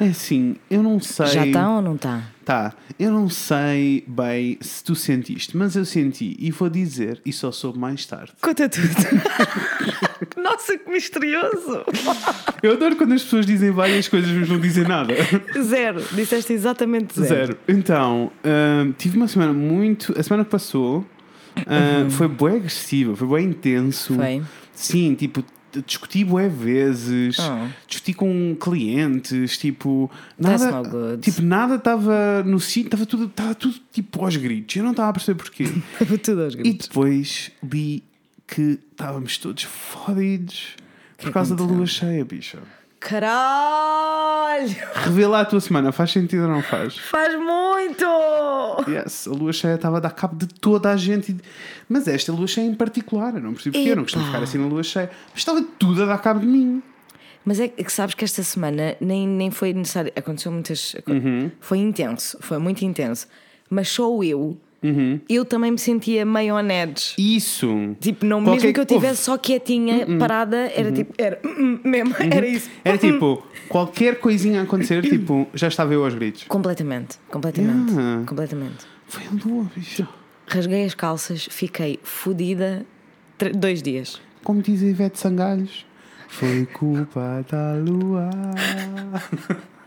É assim, eu não sei. Já está ou não está? Tá, eu não sei bem se tu sentiste, mas eu senti e vou dizer, e só soube mais tarde. Conta tudo. Nossa, que misterioso! Eu adoro quando as pessoas dizem várias coisas, mas não dizem nada. Zero. Disseste exatamente zero. Zero. Então, hum, tive uma semana muito. A semana que passou hum, foi bem agressiva, foi bem intenso. Foi? Sim, tipo, discuti bué vezes, Oh. discuti com clientes, tipo, nada, tipo, nada estava no sítio, estava tudo, estava tudo tipo aos gritos. Eu não estava a perceber porquê. tudo aos e gritos. depois li que estávamos todos fodidos por Que causa da lua cheia, bicha. Caralho! Revela a tua semana, faz sentido ou não faz? Faz muito! Yes, a lua cheia estava a dar cabo de toda a gente. Mas esta lua cheia em particular, eu não percebo porquê, eu não costumo ficar assim na lua cheia. Mas estava tudo a dar cabo de mim. Mas é que sabes que esta semana nem, nem foi necessário. Aconteceu muitas. Uhum. Foi intenso, foi muito intenso. Mas só eu, Uhum. eu também me sentia meio on edge. Isso. Tipo, não, Qualquer- mesmo que eu estivesse só quietinha, parada, era tipo, era hum, hum, mesmo, era isso. Era tipo, qualquer coisinha a acontecer, tipo, já estava eu aos gritos. Completamente, completamente, Yeah. completamente. Foi a lua, bicho. Rasguei as calças, fiquei fodida dois dias. Como diz a Ivete Sangalhos, foi culpa da lua.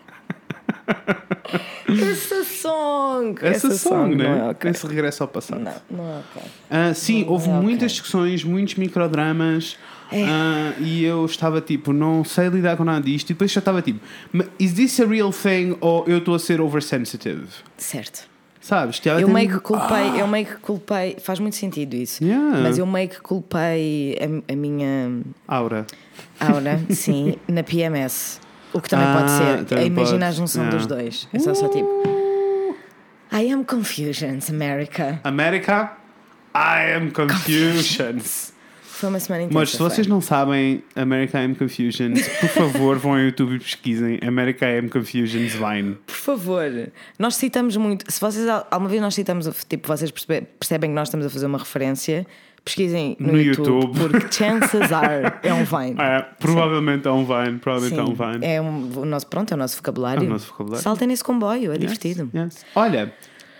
Essa song! Essa, song, né? Não é ok. Esse regresso ao passado. Não, não é ok. Ah, sim, houve é ok. muitas discussões, muitos microdramas. É. ah, e eu estava tipo, não sei lidar com nada disto. E depois já estava tipo, "Ma- is this a real thing ou eu estou a ser oversensitive? Certo. Sabes? Eu meio que culpei, eu meio que culpei, faz muito sentido isso. Yeah. Mas eu meio que culpei a, a minha Aura. aura, sim, na PMS. O que também Ah, pode ser. também Imagina pode, a junção yeah. dos dois. É só, só tipo. I am confusions, America. America, I am confusions. Foi uma semana intensa. Mas se vocês não sabem America I am Confusions, por favor vão ao YouTube e pesquisem America I am Confusions Vine. Por favor, nós citamos muito. Se vocês al- alguma vez nós citamos, tipo, vocês percebe- percebem que nós estamos a fazer uma referência, pesquisem no, No YouTube, YouTube. porque chances are é um Vine. É, provavelmente é um Vine, provavelmente é um Sim, Vine. é um, o nosso, pronto, é o nosso vocabulário. É o nosso vocabulário. Saltem nesse comboio, é Yes, divertido. yes. Olha,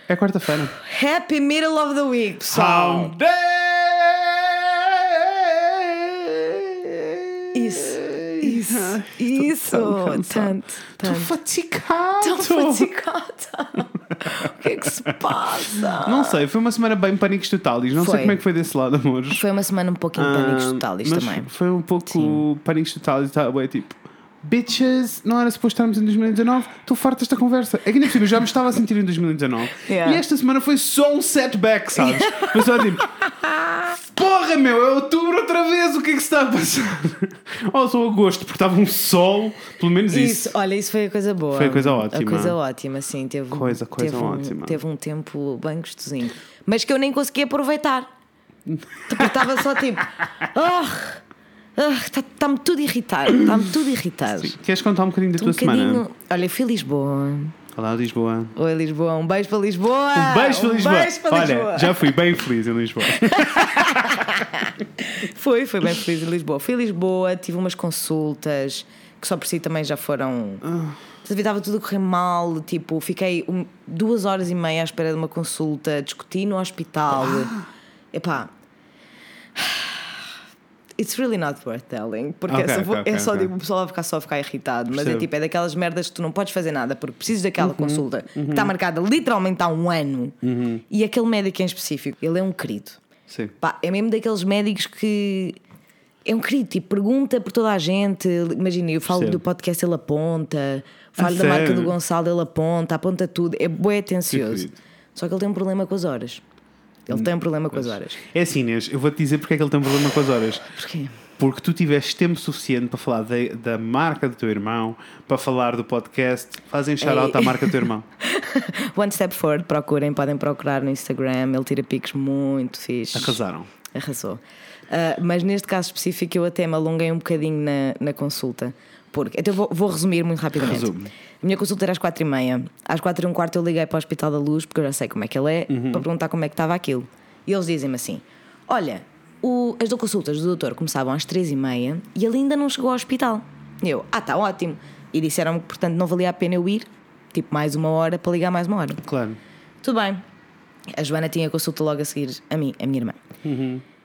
é quarta-feira. Happy middle of the week, pessoal Day! Isso, isso. Tanto, Estou fatigado. Tão fatigada. o que é que se passa? Não sei, foi uma semana bem pânicos totalis. Não Foi. sei como é que foi desse lado, amores. Foi uma semana um pouquinho pânicos Ah, totais mas também. Foi um pouco Sim. pânicos totais e tal. É tipo, bitches, não era suposto estarmos em 2019. Estou farto desta conversa. É que por cima eu já me estava a sentir em 2019. Yeah. E esta semana foi só um setback, sabes? Foi só tipo, porra meu, é outubro outra vez. O que é que se está a passar? Ou só agosto, porque estava um sol, pelo menos isso. Isso, olha, isso foi a coisa boa. Foi a coisa ótima. A coisa ótima, sim. Teve, Coisa, coisa teve um, ótima. Teve um tempo bem gostosinho. Mas que eu nem consegui aproveitar. Porque estava só tipo. Está-me tudo irritado. Está-me tudo irritado. Queres contar um bocadinho da Um tua semana? bocadinho. Olha, eu fui a Lisboa. Olá, Lisboa. Oi, Lisboa. Um beijo para Lisboa. Um beijo para Lisboa. beijo para Olha, Lisboa. já fui bem feliz em Lisboa. Foi, foi bem feliz em Lisboa. Fui a Lisboa, tive umas consultas que só por si também já foram. Estava tudo a correr mal. Tipo, fiquei um- duas horas e meia à espera de uma consulta, discuti no hospital. Epá. It's really not worth telling. Porque Ok, é só, ok, ok, é só ok. tipo, o pessoal vai ficar só a ficar irritado. Mas é Percebo. tipo, é daquelas merdas que tu não podes fazer nada porque precisas Uhum, daquela consulta que está marcada literalmente há um ano. E aquele médico em específico, ele é um querido. Sim. Pá, é mesmo daqueles médicos que é um querido, tipo, pergunta por toda a gente. Imagina, eu falo Percebo. do podcast, ele aponta, falo A da marca sério? do Gonçalo, ele aponta, aponta tudo. É bué atencioso. Só que ele tem um problema com as horas. Ele tem um problema com as horas. É assim, Inês, eu vou-te dizer porque é que ele tem um problema com as horas. Porquê? Porque tu tiveste tempo suficiente para falar da, da marca do teu irmão, para falar do podcast, fazem shout-out à marca do teu irmão. One Step Forward, procurem, podem procurar no Instagram, ele tira piques muito fixe. Arrasaram. Arrasou. Ah, mas neste caso específico eu até me alonguei um bocadinho na, na consulta. Porque, então vou, vou resumir muito rapidamente. Resume. A minha consulta era às quatro e meia. Às quatro e um quarto eu liguei para o Hospital da Luz, porque eu já sei como é que ele é, Uhum. para perguntar como é que estava aquilo. E eles dizem-me assim: Olha, o- as consultas do doutor começavam às três e meia e ele ainda não chegou ao hospital. E eu, ah, está ótimo. E disseram-me que, portanto, não valia a pena eu ir, tipo, mais uma hora para ligar mais uma hora. Claro. Tudo bem. A Joana tinha consulta logo a seguir a mim, a minha irmã.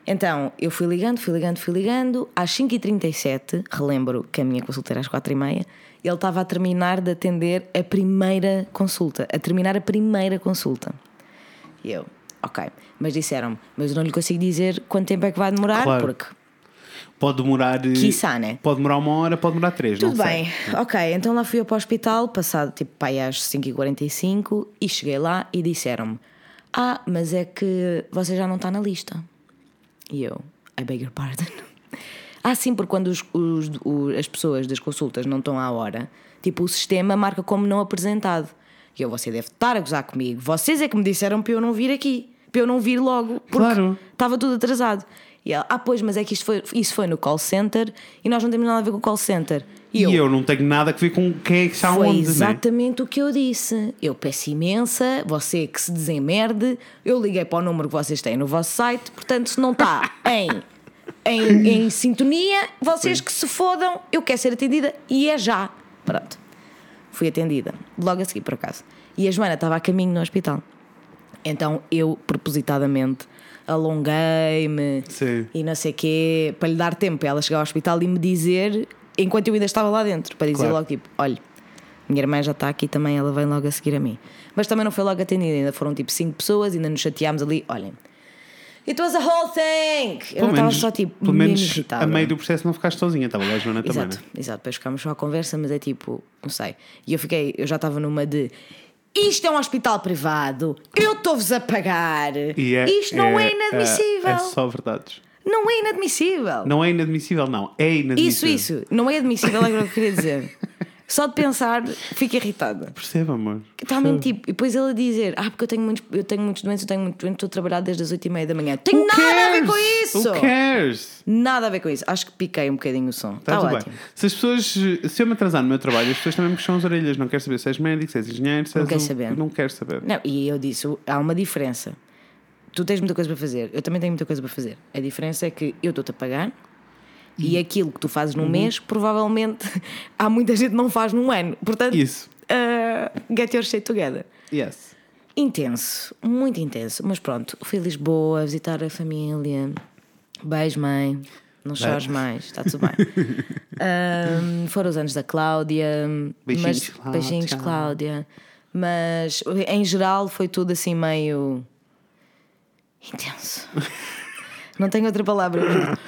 Então, eu fui ligando, fui ligando, fui ligando. Às 5h37, relembro que a minha consulta era às 4h30, ele estava a terminar de atender a primeira consulta. A terminar a primeira consulta. E eu, ok. Mas disseram-me, mas eu não lhe consigo dizer quanto tempo é que vai demorar, Claro. porque Pode demorar. eh, Quiçá, né? Pode demorar uma hora, pode demorar três. Tudo não bem, Sei. ok. Então lá fui eu para o hospital, passado tipo pai às 5h45 e cheguei lá e disseram-me: Ah, mas é que você já não está na lista. E eu, I beg your pardon. Ah, sim, porque quando os- os- o- as pessoas das consultas não estão à hora, tipo o sistema marca como não apresentado. E eu, você deve estar a gozar comigo. Vocês é que me disseram para eu não vir aqui, para eu não vir logo, porque Claro. estava tudo atrasado. E ela, ah, pois, mas é que isto foi, isso foi no call center e nós não temos nada a ver com o call center. E eu, não tenho nada a ver com quem é que está Foi onde, né? exatamente o que eu disse. Eu peço imensa, você que se desemerde. Eu liguei para o número que vocês têm no vosso site, portanto, se não está em, em, em sintonia, vocês que se fodam, eu quero ser atendida e é já. Pronto. Fui atendida, logo a seguir, por acaso. E a Joana estava a caminho no hospital. Então eu, propositadamente, alonguei-me Sim. e não sei o quê, para lhe dar tempo para ela chegar ao hospital e me dizer, enquanto eu ainda estava lá dentro, para dizer Claro. logo tipo: olha, minha irmã já está aqui também, ela vem logo a seguir a mim. Mas também não foi logo atendida, ainda foram tipo 5 pessoas, ainda nos chateámos ali. Olhem, it was a whole thing! Eu Pelo não estava menos, só tipo, pelo menos a meio do processo não ficaste sozinha, estava lá a Joana também. Exato, né? exato. Depois ficámos só à conversa, mas é tipo, não sei. E eu fiquei, eu já estava numa de. Isto é um hospital privado, eu estou-vos a pagar. É- Isto não é, é- inadmissível. É, é só verdades. Não é inadmissível. Não é inadmissível, não. É Isso, inadmissível. isso. Não é admissível, é o que eu queria dizer. Só de pensar, fico irritada. Perceba, amor. Também, tipo, e depois ele a dizer: Ah, porque eu tenho muitos, eu tenho muitos doentes, eu tenho muitos doentes, estou a trabalhar desde as 8 e meia da manhã. Tem Who nada a ver cares? com isso! Who cares? Nada a ver com isso. Acho que piquei um bocadinho o som. Está Está tudo ótimo. bem. Se as pessoas, se eu me atrasar no meu trabalho, as pessoas também me puxam as orelhas. Não quero saber se és médico, se és engenheiro, se Não és quer o- saber. Não quero saber. Não, e eu disse: há uma diferença. Tu tens muita coisa para fazer, eu também tenho muita coisa para fazer. A diferença é que eu estou-te a pagar e aquilo que tu fazes num mês, provavelmente há muita gente que não faz num ano. Portanto, Isso. uh, get your shit together. Yes. Intenso, muito intenso. Mas pronto, fui a Lisboa visitar a família. Beijo, mãe. Não chores mais, está tudo bem. Ahm, foram os anos da Cláudia. Beijinhos, mas, Cláudia. Beijinhos, Cláudia. Mas em geral foi tudo assim meio. Intenso. Não tenho outra palavra,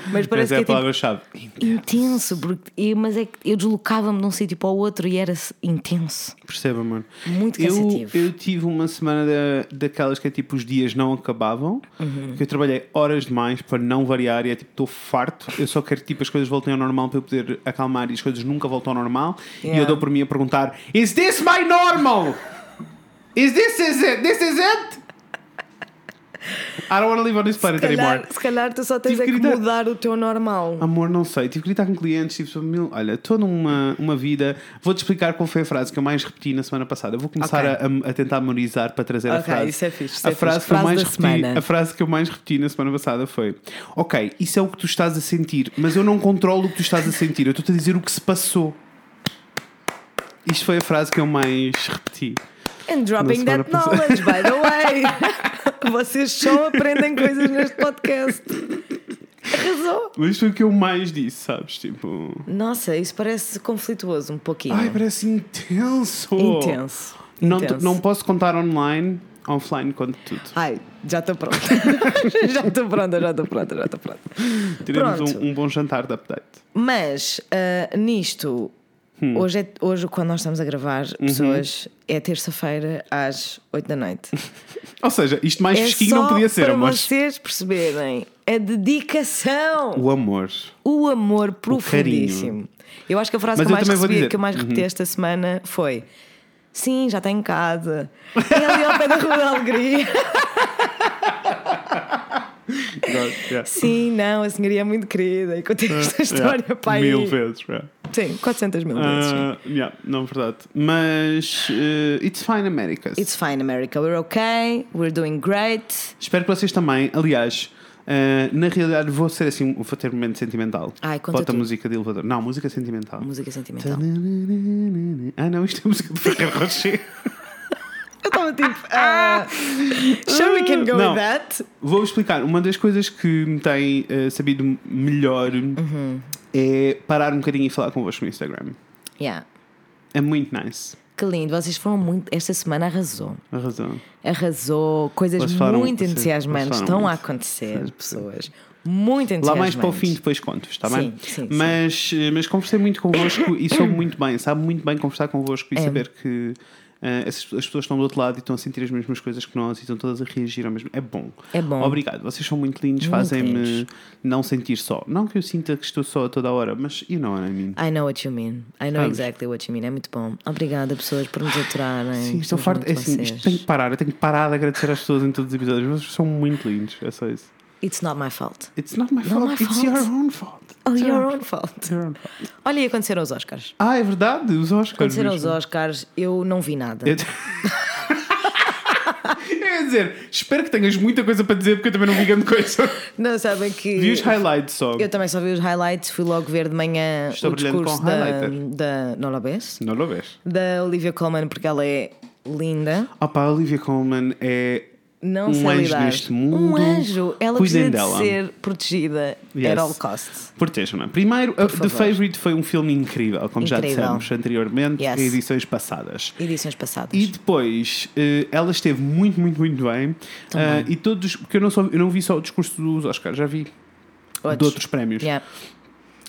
mas Mas parece é que a é tipo, palavra-chave. intenso, porque, eu- mas é que eu deslocava-me de um sítio para o outro e era intenso. Perceba, amor. Muito eu, cansativo. eu tive uma semana da, daquelas que é tipo os dias não acabavam, Uhum. que eu trabalhei horas demais para não variar e é tipo, estou farto. Eu só quero que tipo, as coisas voltem ao normal para eu poder acalmar e as coisas nunca voltam ao normal. E Yeah. eu dou por mim a perguntar: Is this my normal? Is this is it? This is it? I don't want to live on this Se planet calhar, anymore. se calhar tu só tens Tive é que mudar o teu normal. Amor, não sei. Tive que gritar com clientes. Tipo, mil, olha, estou numa uma vida. Vou-te explicar qual foi a frase que eu mais repeti na semana passada. Eu vou começar Ok. a, a tentar memorizar para trazer a Ok, frase. isso é fixe, isso a é frase fixe. que eu mais repeti, semana. a frase que eu mais repeti na semana passada foi: Ok, isso é o que tu estás a sentir, mas eu não controlo o que tu estás a sentir. Eu estou-te a dizer o que se passou. Isto foi a frase que eu mais repeti. And dropping that knowledge, by the way. Vocês só aprendem coisas neste podcast. Arrasou. Mas foi o que eu mais disse, sabes? Tipo. Nossa, isso parece conflituoso um pouquinho. Ai, parece intenso. Intenso. Não, Intenso. não posso contar online, offline, conto tudo. Ai, já estou pronta. já estou pronta, já estou pronta, já estou pronta. Pronto. um, um bom jantar de update. Mas ah, nisto, Hum. hoje, é, hoje, quando nós estamos a gravar, Uhum. pessoas, é terça-feira às 8 da noite. Ou seja, isto mais é fresquinho não podia ser, para amor. vocês perceberem a dedicação. O amor. O amor profundíssimo. Eu acho que a frase Mas que eu mais recebi, dizer. Uhum. que eu mais repeti esta semana foi: Sim, já está em casa. É ali ao pé da Rua da Alegria. Yeah. Sim, não, a senhoria é muito querida. E contei esta história Yeah. para. Mil vezes. yeah. Sim, 400 mil vezes. Ah, yeah, não, verdade. Mas uh, it's fine, Americas. It's fine, America. We're okay. We're doing great. Espero que vocês também, aliás, Uh, na realidade, vou ser assim, vou ter um momento sentimental. Ai, conta Bota tu. música de elevador. Não, música sentimental. Música sentimental. Ah, não, isto é música de Ferreiro Rocher. Eu estava tipo. ah, sure, we can go Não. with that. Vou explicar. Uma das coisas que me tem uh, sabido melhor Uhum. é parar um bocadinho e falar convosco no Instagram. Yeah. É muito nice. Que lindo, vocês foram muito. Esta semana arrasou. A razão. Arrasou, coisas falaram- muito vocês- entusiasmantes estão falaram a muito. acontecer, Sim, pessoas. Muito Lá entusiasmantes. mais para o fim depois conto, está bem? Sim, sim, sim. mas, eh, mas conversei muito convosco e soube muito bem, sabe muito bem conversar convosco e É. saber que essas- as pessoas estão do outro lado e estão a sentir as mesmas coisas que nós e estão todas a reagir ao mesmo. É bom. É bom. Obrigado, vocês são muito lindos, fazem-me não sentir só. Não que eu sinta que estou só a toda a hora, mas you know what I mean. I know what you mean. I know Sabes? exactly what you mean. É muito bom. Obrigada, pessoas, por nos aturarem. Sim, estou farto. É assim, isto tem que parar. Eu tenho que parar de agradecer às pessoas em todos os episódios. Vocês são muito lindos, é só isso. It's not my fault. It's not my fault, my it's fault. your own fault. Oh, It's your own fault. your own fault. Olha, e aconteceram os Oscars. Ah, é verdade, os Oscars. Aconteceram os mesmo. Oscars, eu não vi nada. Eu... Ia dizer, espero que tenhas muita coisa para dizer porque eu também não vi grande coisa. Não sabem que. Vi os highlights só. Eu também só vi os highlights, fui logo ver de manhã Estou o discurso com da, da. Não la vês? Não lo vês? Da Olivia Colman, porque ela é linda. Opa, a Olivia Colman é Não um anjo lidar. neste mundo. Um anjo. Ela precisa de dela. ser protegida Yes. at all costs. Protejam-na. Primeiro, uh, The favor. Favorite foi um filme incrível, como já Incrível. dissemos anteriormente Yes. edições passadas. Edições passadas. E depois eh, ela esteve muito, muito, muito bem. Também. Ah, e todos, porque eu não, só, eu não vi só o discurso dos Oscars, já vi de outros prémios. Yeah.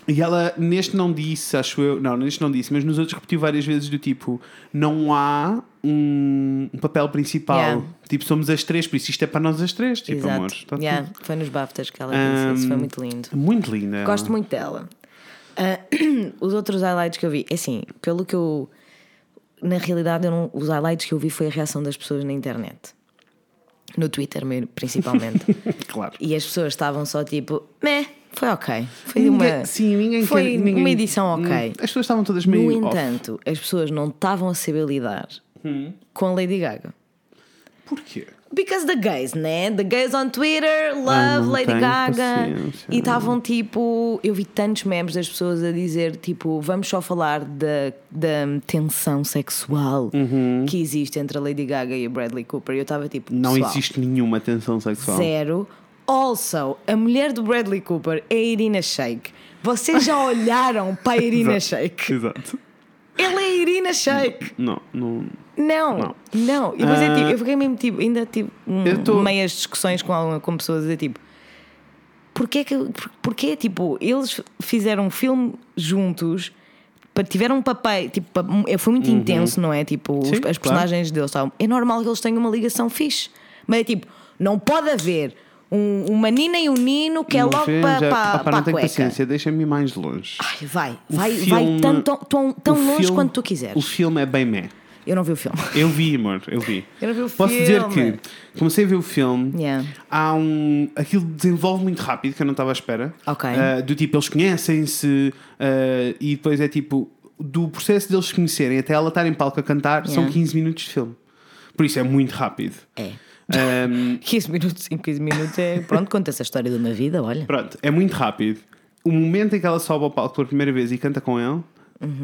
E ela neste não disse, acho eu, não, neste não disse, mas nos outros repetiu várias vezes do tipo: não há um, um papel principal. Yeah. Tipo, somos as três, por isso isto é para nós as três. Tipo, Exato. amor, está Yeah, tudo. Foi nos BAFTAs que ela disse. Isso foi muito lindo. Muito linda. ela. Gosto muito dela. Ah, os outros highlights que eu vi, é assim, pelo que eu. Na realidade, eu não- os highlights que eu vi foi a reação das pessoas na internet. No Twitter, mesmo, principalmente. Claro. e as pessoas estavam só tipo, meh, foi ok. Foi Ninguém- uma. sim, ninguém foi quer- ninguém- uma edição ok. As pessoas estavam todas meio. No off. entanto, as pessoas não estavam a saber lidar Hum. com a Lady Gaga. Porquê? Because the gays, né? The gays on Twitter love não Lady Gaga. paciência. E estavam tipo. Eu vi tantos memes das pessoas a dizer tipo, vamos só falar da, da tensão sexual que existe entre a Lady Gaga e o Bradley Cooper. E eu estava tipo. Não existe nenhuma tensão sexual. Zero. Also, a mulher do Bradley Cooper é a Irina Shayk. Vocês já olharam para a Irina. Shayk? Exato. Ela é a Irina Shayk. Não, não. Não, Não. não. E depois é Ah. tipo, eu fiquei mesmo tipo, ainda tive um, Eu tô- meias discussões com, alguma- com pessoas dizer tipo. Porquê que. por- Porquê, tipo, eles fizeram um filme juntos, tiveram um papel, tipo, é- foi muito intenso, não é? Tipo, os- Uhum. Sim, as claro. personagens deles estavam. É normal que eles tenham uma ligação fixe, mas é tipo, não pode haver um, uma Nina e um Nino que é Não logo para pa, pa não a tenho paciência, deixa-me ir mais longe. Ai, vai, O vai, filme- vai tão, tão, tão, longe filme- quanto tu quiseres. O filme é bem meh. Eu não vi o filme. Eu vi, amor, eu vi. Eu não vi o Posso dizer filme. que comecei a ver o filme. Yeah. Há um. Aquilo desenvolve muito rápido, que eu não estava à espera. Ok. Ah, do tipo, eles conhecem-se ah, e depois é tipo. Do processo deles se conhecerem até ela estar em palco a cantar são Yeah. 15 minutos de filme. Por isso é muito rápido. É. Ahm, 15 minutos, 5, 15 minutos é. Pronto, conta essa história de uma vida, olha. Pronto, é muito rápido. O momento em que ela sobe ao palco pela primeira vez e canta com ele,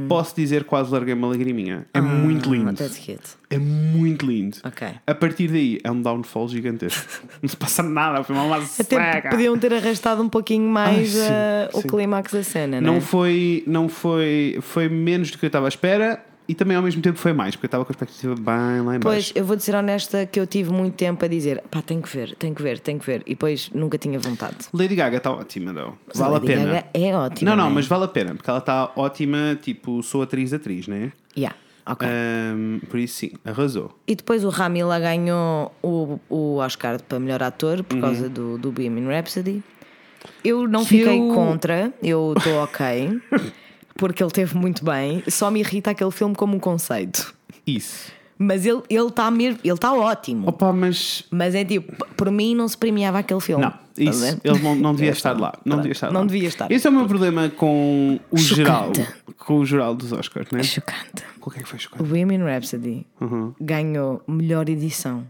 posso dizer quase larguei uma lagriminha. É muito lindo. Ah, that's cute. É muito lindo. Ok. A partir daí é um downfall gigantesco. Não se passa nada, foi uma Até podiam ter arrastado um pouquinho mais Ai, sim, ah, o sim. clímax da cena, não Não é? foi, não foi, foi menos do que eu estava à espera e também ao mesmo tempo foi mais, porque eu estava com a expectativa bem lá em Pois, eu vou dizer honesta que eu tive muito tempo a dizer pá, tenho que ver, tenho que ver, tenho que ver. E depois nunca tinha vontade. Lady Gaga está ótima, though. Mas Vale a, Lady pena. Gaga é ótima. não, não, é? mas vale a pena, porque ela está ótima, tipo, sou atriz-atriz, né? Yeah, ok. Ahm, por isso sim, arrasou. E depois o Rami lá ganhou o, o Oscar para melhor ator Uhum. por causa do, do Bohemian Rhapsody. Eu não Que fiquei eu- contra, eu estou ok, porque ele teve muito bem. Só me irrita aquele filme como um conceito. Isso. Mas ele está ele tá mesmo, ele está ótimo. Opa, mas. Mas é tipo, por mim não se premiava aquele filme. Não, Estás isso. ver? Ele não, não devia É estar lá. Não devia estar não lá. devia estar. Esse é o meu problema com o Chocante. geral. Com o geral dos Oscars, né? Chocante. Qual que é que foi O chocante? Bohemian Rhapsody Uhum. ganhou melhor edição.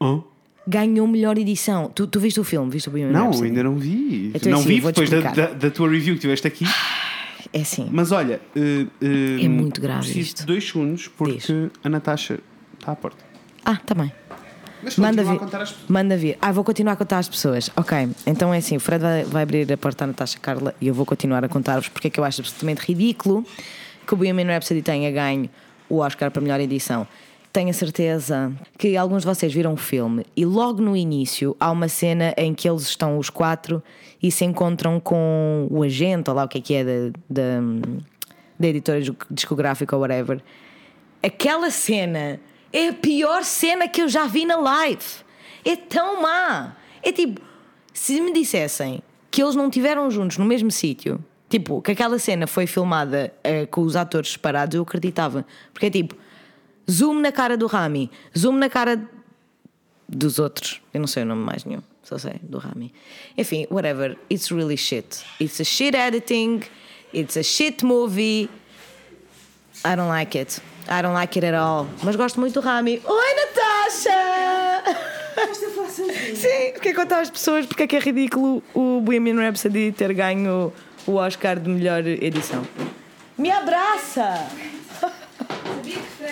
Oh? ganhou melhor edição. Tu, tu viste o filme? Viste o Bohemian Não, Rhapsody? ainda não vi. Então, não assim, vi depois da, da- da tua review que tiveste aqui. É assim. Mas olha, eh, eh, É muito grave preciso isto. de dois segundos porque a Natasha está à porta. Ah, tá bem. Mas Manda contar as pessoas. Manda vir. Ah, vou continuar a contar às pessoas. Ok, então é assim: o Fred vai, vai abrir a porta à Natasha Carla e eu vou continuar a contar-vos porque é que eu acho absolutamente ridículo que o Bohemian Rhapsody tenha ganho o Oscar para melhor edição. Tenho a certeza que alguns de vocês viram o filme e logo no início há uma cena em que eles estão os quatro e se encontram com o agente, ou lá o que é que é, da, da, da editora discográfica ou whatever. Aquela cena é a pior cena que eu já vi na live. É tão má. É tipo, se me dissessem que eles não estiveram juntos no mesmo sítio, tipo, que aquela cena foi filmada eh, com os atores separados, eu acreditava. Porque é tipo, zoom na cara do Rami, zoom na cara dos outros. Eu não sei o nome mais nenhum, só sei do Rami. Enfim, whatever. It's really shit. It's a shit editing. It's a shit movie. I don't like it. I don't like it at all. Mas gosto muito do Rami. Oi, Natasha! Sim, porque é contar às pessoas porque é que é ridículo o Bohemian Rhapsody ter ganho o Oscar de melhor edição. Me abraça!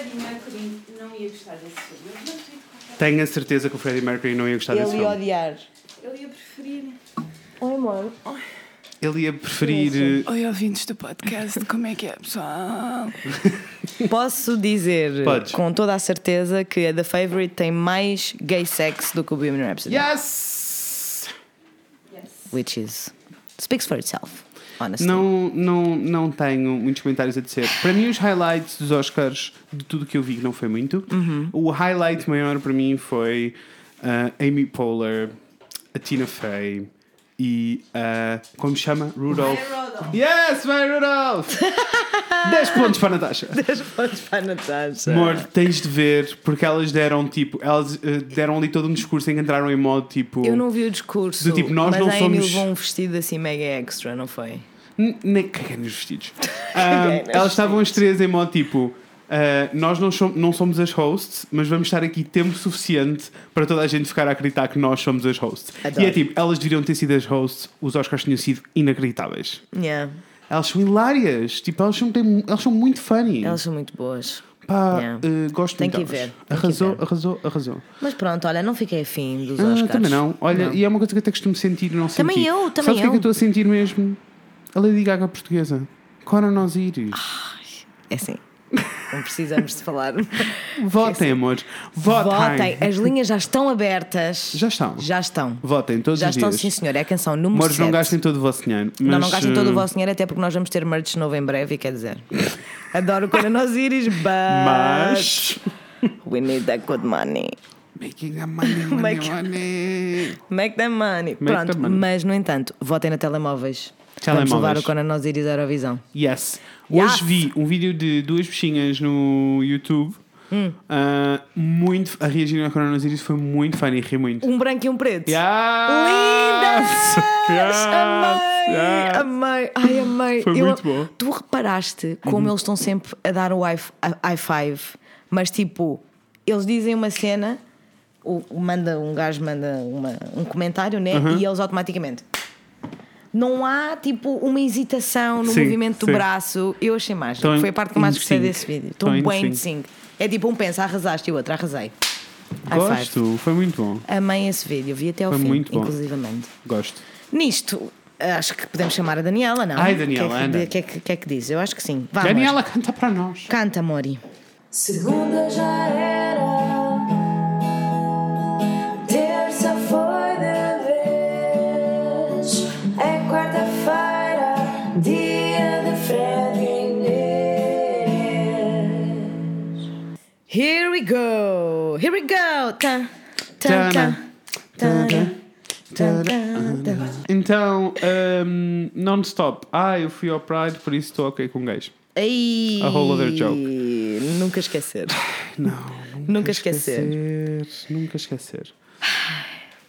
Freddie Mercury não ia gostar desse filme. Eu não Tenho a certeza que o Freddie Mercury não ia gostar desse Ele ia filme. odiar. ele ia preferir. Oi, amor. Ele ia preferir. Oi, ouvintes do podcast, como é que é, pessoal? Posso dizer Podes. com toda a certeza que a The Favorite tem mais gay sex do que o Bohemian Rhapsody. Yes! Which is. speaks for itself, honestly. Não, não, não tenho muitos comentários a dizer. Para mim, os highlights dos Oscars, de tudo que eu vi, que não foi muito, Uhum. o highlight maior para mim foi uh, Amy Poehler, a Tina Fey e uh, como se chama? Rudolph. Yes, vai Rudolph! 10 pontos para a Natasha. 10 pontos para a Natasha. Amor, tens de ver, porque elas deram tipo, elas eh, deram ali todo um discurso em que entraram em modo tipo. Eu não vi o discurso, Do tipo, nós mas não a somos- levou um vestido assim mega extra, não foi? Nem caguei nos vestidos. Elas estavam as três em modo tipo. ah, nós não, som- não somos as hosts, mas vamos estar aqui tempo suficiente para toda a gente ficar a acreditar que nós somos as hosts. Adoro. E é tipo, elas deveriam ter sido as hosts, os Oscars tinham sido inacreditáveis. Yeah. Elas são hilárias, tipo, elas são, têm- elas são muito funny. Elas são muito boas. Pá, Yeah. eh, gosto Tem muito que ver, tem que Arrasou, ver. arrasou, arrasou. Mas pronto, olha, não fiquei afim dos Ah, Oscars. também não. Olha, Não. e é uma coisa que até costumo sentir não Também senti. eu, também Sabes o que é eu. que eu estou a sentir mesmo? A Lady Gaga portuguesa. Conan Osiris. É assim. Não precisamos de falar. Votem, amores. Votem. Votem. As linhas já estão abertas. Já estão. Já estão. Votem todos Já os estão, dias. sim, senhor. É a canção número Amores, não 7. gastem todo o vosso dinheiro. Não, mas, não gastem todo o eh, vosso dinheiro, até porque nós vamos ter merch novo em breve, quer dizer. Adoro quando nós íris, but Mas. we need that good money. Making a money, money, Make- money. Make that money. Make Pronto, money. mas no entanto, votem na telemóveis. Vamos Telemóveis. levar o Conan Osiris à Eurovisão. Yes. Yes. Hoje vi um vídeo de duas bichinhas no YouTube. Hum. ah, muito a reagir ao Osiris foi muito funny, ri muito. Um branco e um preto. Yes! Lindas! Yes! Amei! Yes! Amei! Ai, amei! Foi Eu- muito bom. Uhum. Tu reparaste como eles estão sempre a dar o high, five, mas tipo, eles dizem uma cena, o, o manda, um gajo manda uma- um comentário, né? Uhum. E eles automaticamente. Não há tipo uma hesitação no Sim, movimento do sim. braço. Eu achei mágico. Em- Foi a parte que eu mais gostei sync. desse vídeo. Estão in bem de. É tipo um pensa, arrasaste e o outro, arrasei. High five. Gosto, foi muito bom. Amei esse vídeo, vi até ao Foi fim, muito bom. inclusivamente. Gosto. Nisto, acho que podemos chamar a Daniela, não? Ai, Daniela, O que é anda. que, que, é que, que é que diz? Eu acho que sim. Vamos. Daniela canta para nós. Canta, Mori. Segunda já era, go! Here we go! Tá, tá, tá. Então, um, non-stop. Ah, eu fui ao Pride, por isso estou ok com gays. Ei, A whole other joke. Nunca esquecer. Não, Nunca esquecer. Nunca esquecer.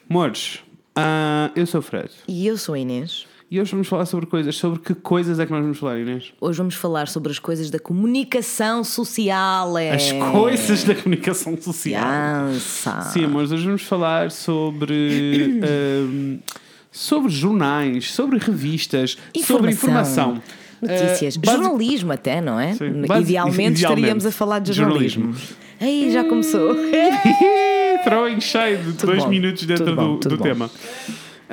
Mores, ah, eu sou o Fred. E eu sou a Inês. E hoje vamos falar sobre coisas. Sobre que coisas é que nós vamos falar, Inês? Hoje vamos falar sobre as coisas da comunicação social. É. As coisas da comunicação social. Criança. Sim, mas hoje vamos falar sobre. ahm, sobre jornais, sobre revistas, sobre informação. Notícias. Ah, basic- jornalismo, até, não é? Sim. Basic- Idealmente, idealmente. estaríamos a falar de jornalismo. Aí já começou. Throwing shade de dois bom, minutos dentro tudo bom, do, tudo do bom.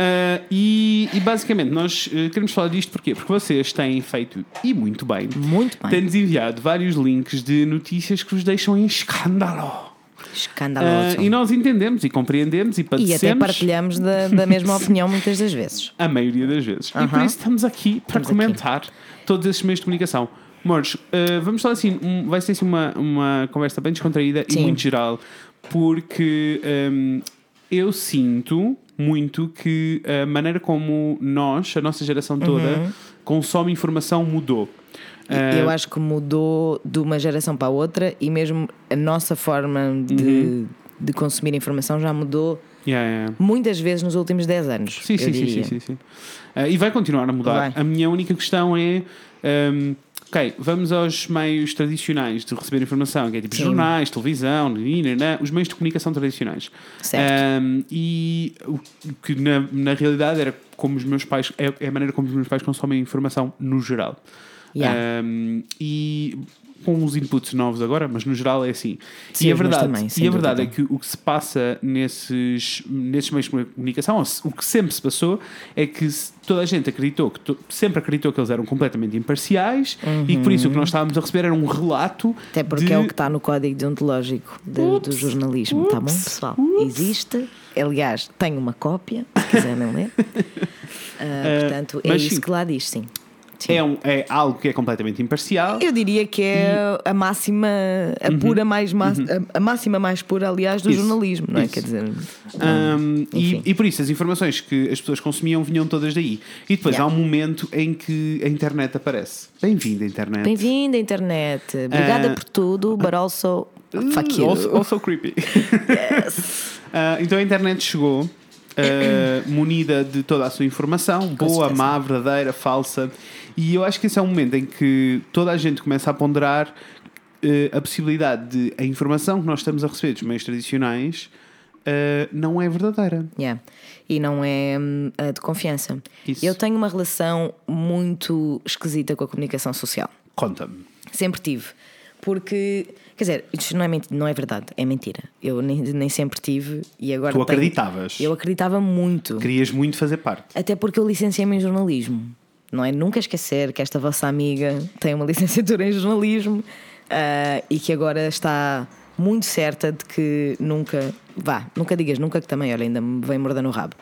Ah, e, e basicamente nós eh, queremos falar disto porquê? Porque vocês têm feito, e muito bem, Muito bem. têm-nos enviado vários links de notícias que vos deixam em escândalo. Escandaloso. Ah, e nós entendemos e compreendemos e E até padecemos partilhamos da, da mesma opinião muitas das vezes. a maioria das vezes. E por isso estamos aqui para Estamos comentar todos esses meios de comunicação. Amores, ah, vamos falar assim, um- vai ser assim uma, uma conversa bem descontraída e Sim. muito geral, porque hum, eu sinto muito que a maneira como nós, a nossa geração toda, consome informação mudou. Ah, Eu acho que mudou de uma geração para a outra e mesmo a nossa forma de, Uhum. de consumir informação já mudou yeah, yeah. muitas vezes nos últimos 10 anos. Sim, sim, sim, sim, sim, sim. Ah, e vai continuar a mudar. Vai. A minha única questão é. hum, ok, vamos aos meios tradicionais de receber informação, que é tipo Sim. jornais, televisão, nananana, os meios de comunicação tradicionais. Certo. Hum, e o que na, na realidade era como os meus pais, é, é a maneira como os meus pais consomem informação no geral. Yeah. Um, e com uns inputs novos agora, mas no geral é assim. Sim, e a verdade, também, e a verdade é que o que se passa nesses, nesses meios de comunicação, o que sempre se passou, é que toda a gente acreditou, que sempre acreditou que eles eram completamente imparciais e que por isso o que nós estávamos a receber era um relato. Até porque de- é o que está no código deontológico de- do Ups, jornalismo, tá bom, ups, pessoal? ups. Existe. Aliás, tenho uma cópia, se quiserem ler. Ah, portanto, é mas isso sim. que lá diz, sim. Sim. É, um- é algo que é completamente imparcial. Eu diria que é a máxima, a pura mais ma- a, a máxima mais pura, aliás, do Uhum. Isso, jornalismo, não é? isso. Quer dizer, Um, e, e por isso as informações que as pessoas consumiam vinham todas daí. E depois Yeah. há um momento em que a internet aparece. Bem-vinda, internet. bem-vinda internet. Obrigada Ah, por tudo, but also fuck you. Also, also creepy. Ah, então a internet chegou ah, munida de toda a sua informação, boa, certeza. má, verdadeira, falsa. E eu acho que esse é um momento em que toda a gente começa a ponderar eh, a possibilidade de a informação que nós estamos a receber dos meios tradicionais ah, não é verdadeira. Yeah. E não é hum, de confiança. Isso. Eu tenho uma relação muito esquisita com a comunicação social. Conta-me. Sempre tive. Porque, quer dizer, isto não é, menti- não é verdade, é mentira. Eu nem, nem sempre tive e agora. Tu tenho- acreditavas? Eu acreditava muito. Querias muito fazer parte. Até porque eu licenciei-me em jornalismo. Não é? Nunca esquecer que esta vossa amiga tem uma licenciatura em jornalismo ah, e que agora está muito certa de que nunca. Vá, nunca digas nunca, que também, olha, ainda me vem morder no rabo.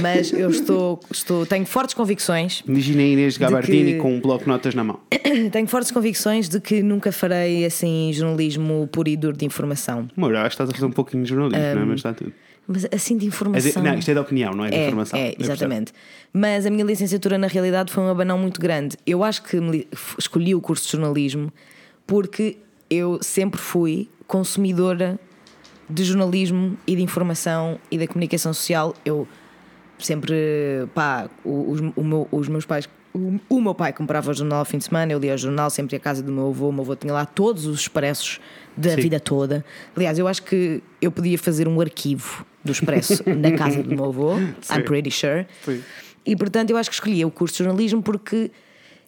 Mas eu estou, estou tenho fortes convicções Imagina a Inês Gabardini que- com um bloco de notas na mão. tenho fortes convicções de que nunca farei assim jornalismo puro e duro de informação. Amor, acho que estás a fazer um pouquinho de jornalismo, não é? Mas está tudo. Mas assim de É informação. não, isto é de opinião, não é de É, informação. é, percebo. exatamente. Mas a minha licenciatura, na realidade, foi um abanão muito grande. Eu acho que escolhi o curso de jornalismo porque eu sempre fui consumidora de jornalismo e de informação e da comunicação social. Eu sempre, pá, os, meu- os meus pais. O, meu pai comprava o jornal ao fim de semana, eu lia o jornal sempre à casa do meu avô. O meu avô tinha lá todos os expressos da Sim. vida toda. Aliás, eu acho que eu podia fazer um arquivo do expresso na casa do meu avô. I'm pretty sure. Sim. E portanto, eu acho que escolhi o curso de jornalismo porque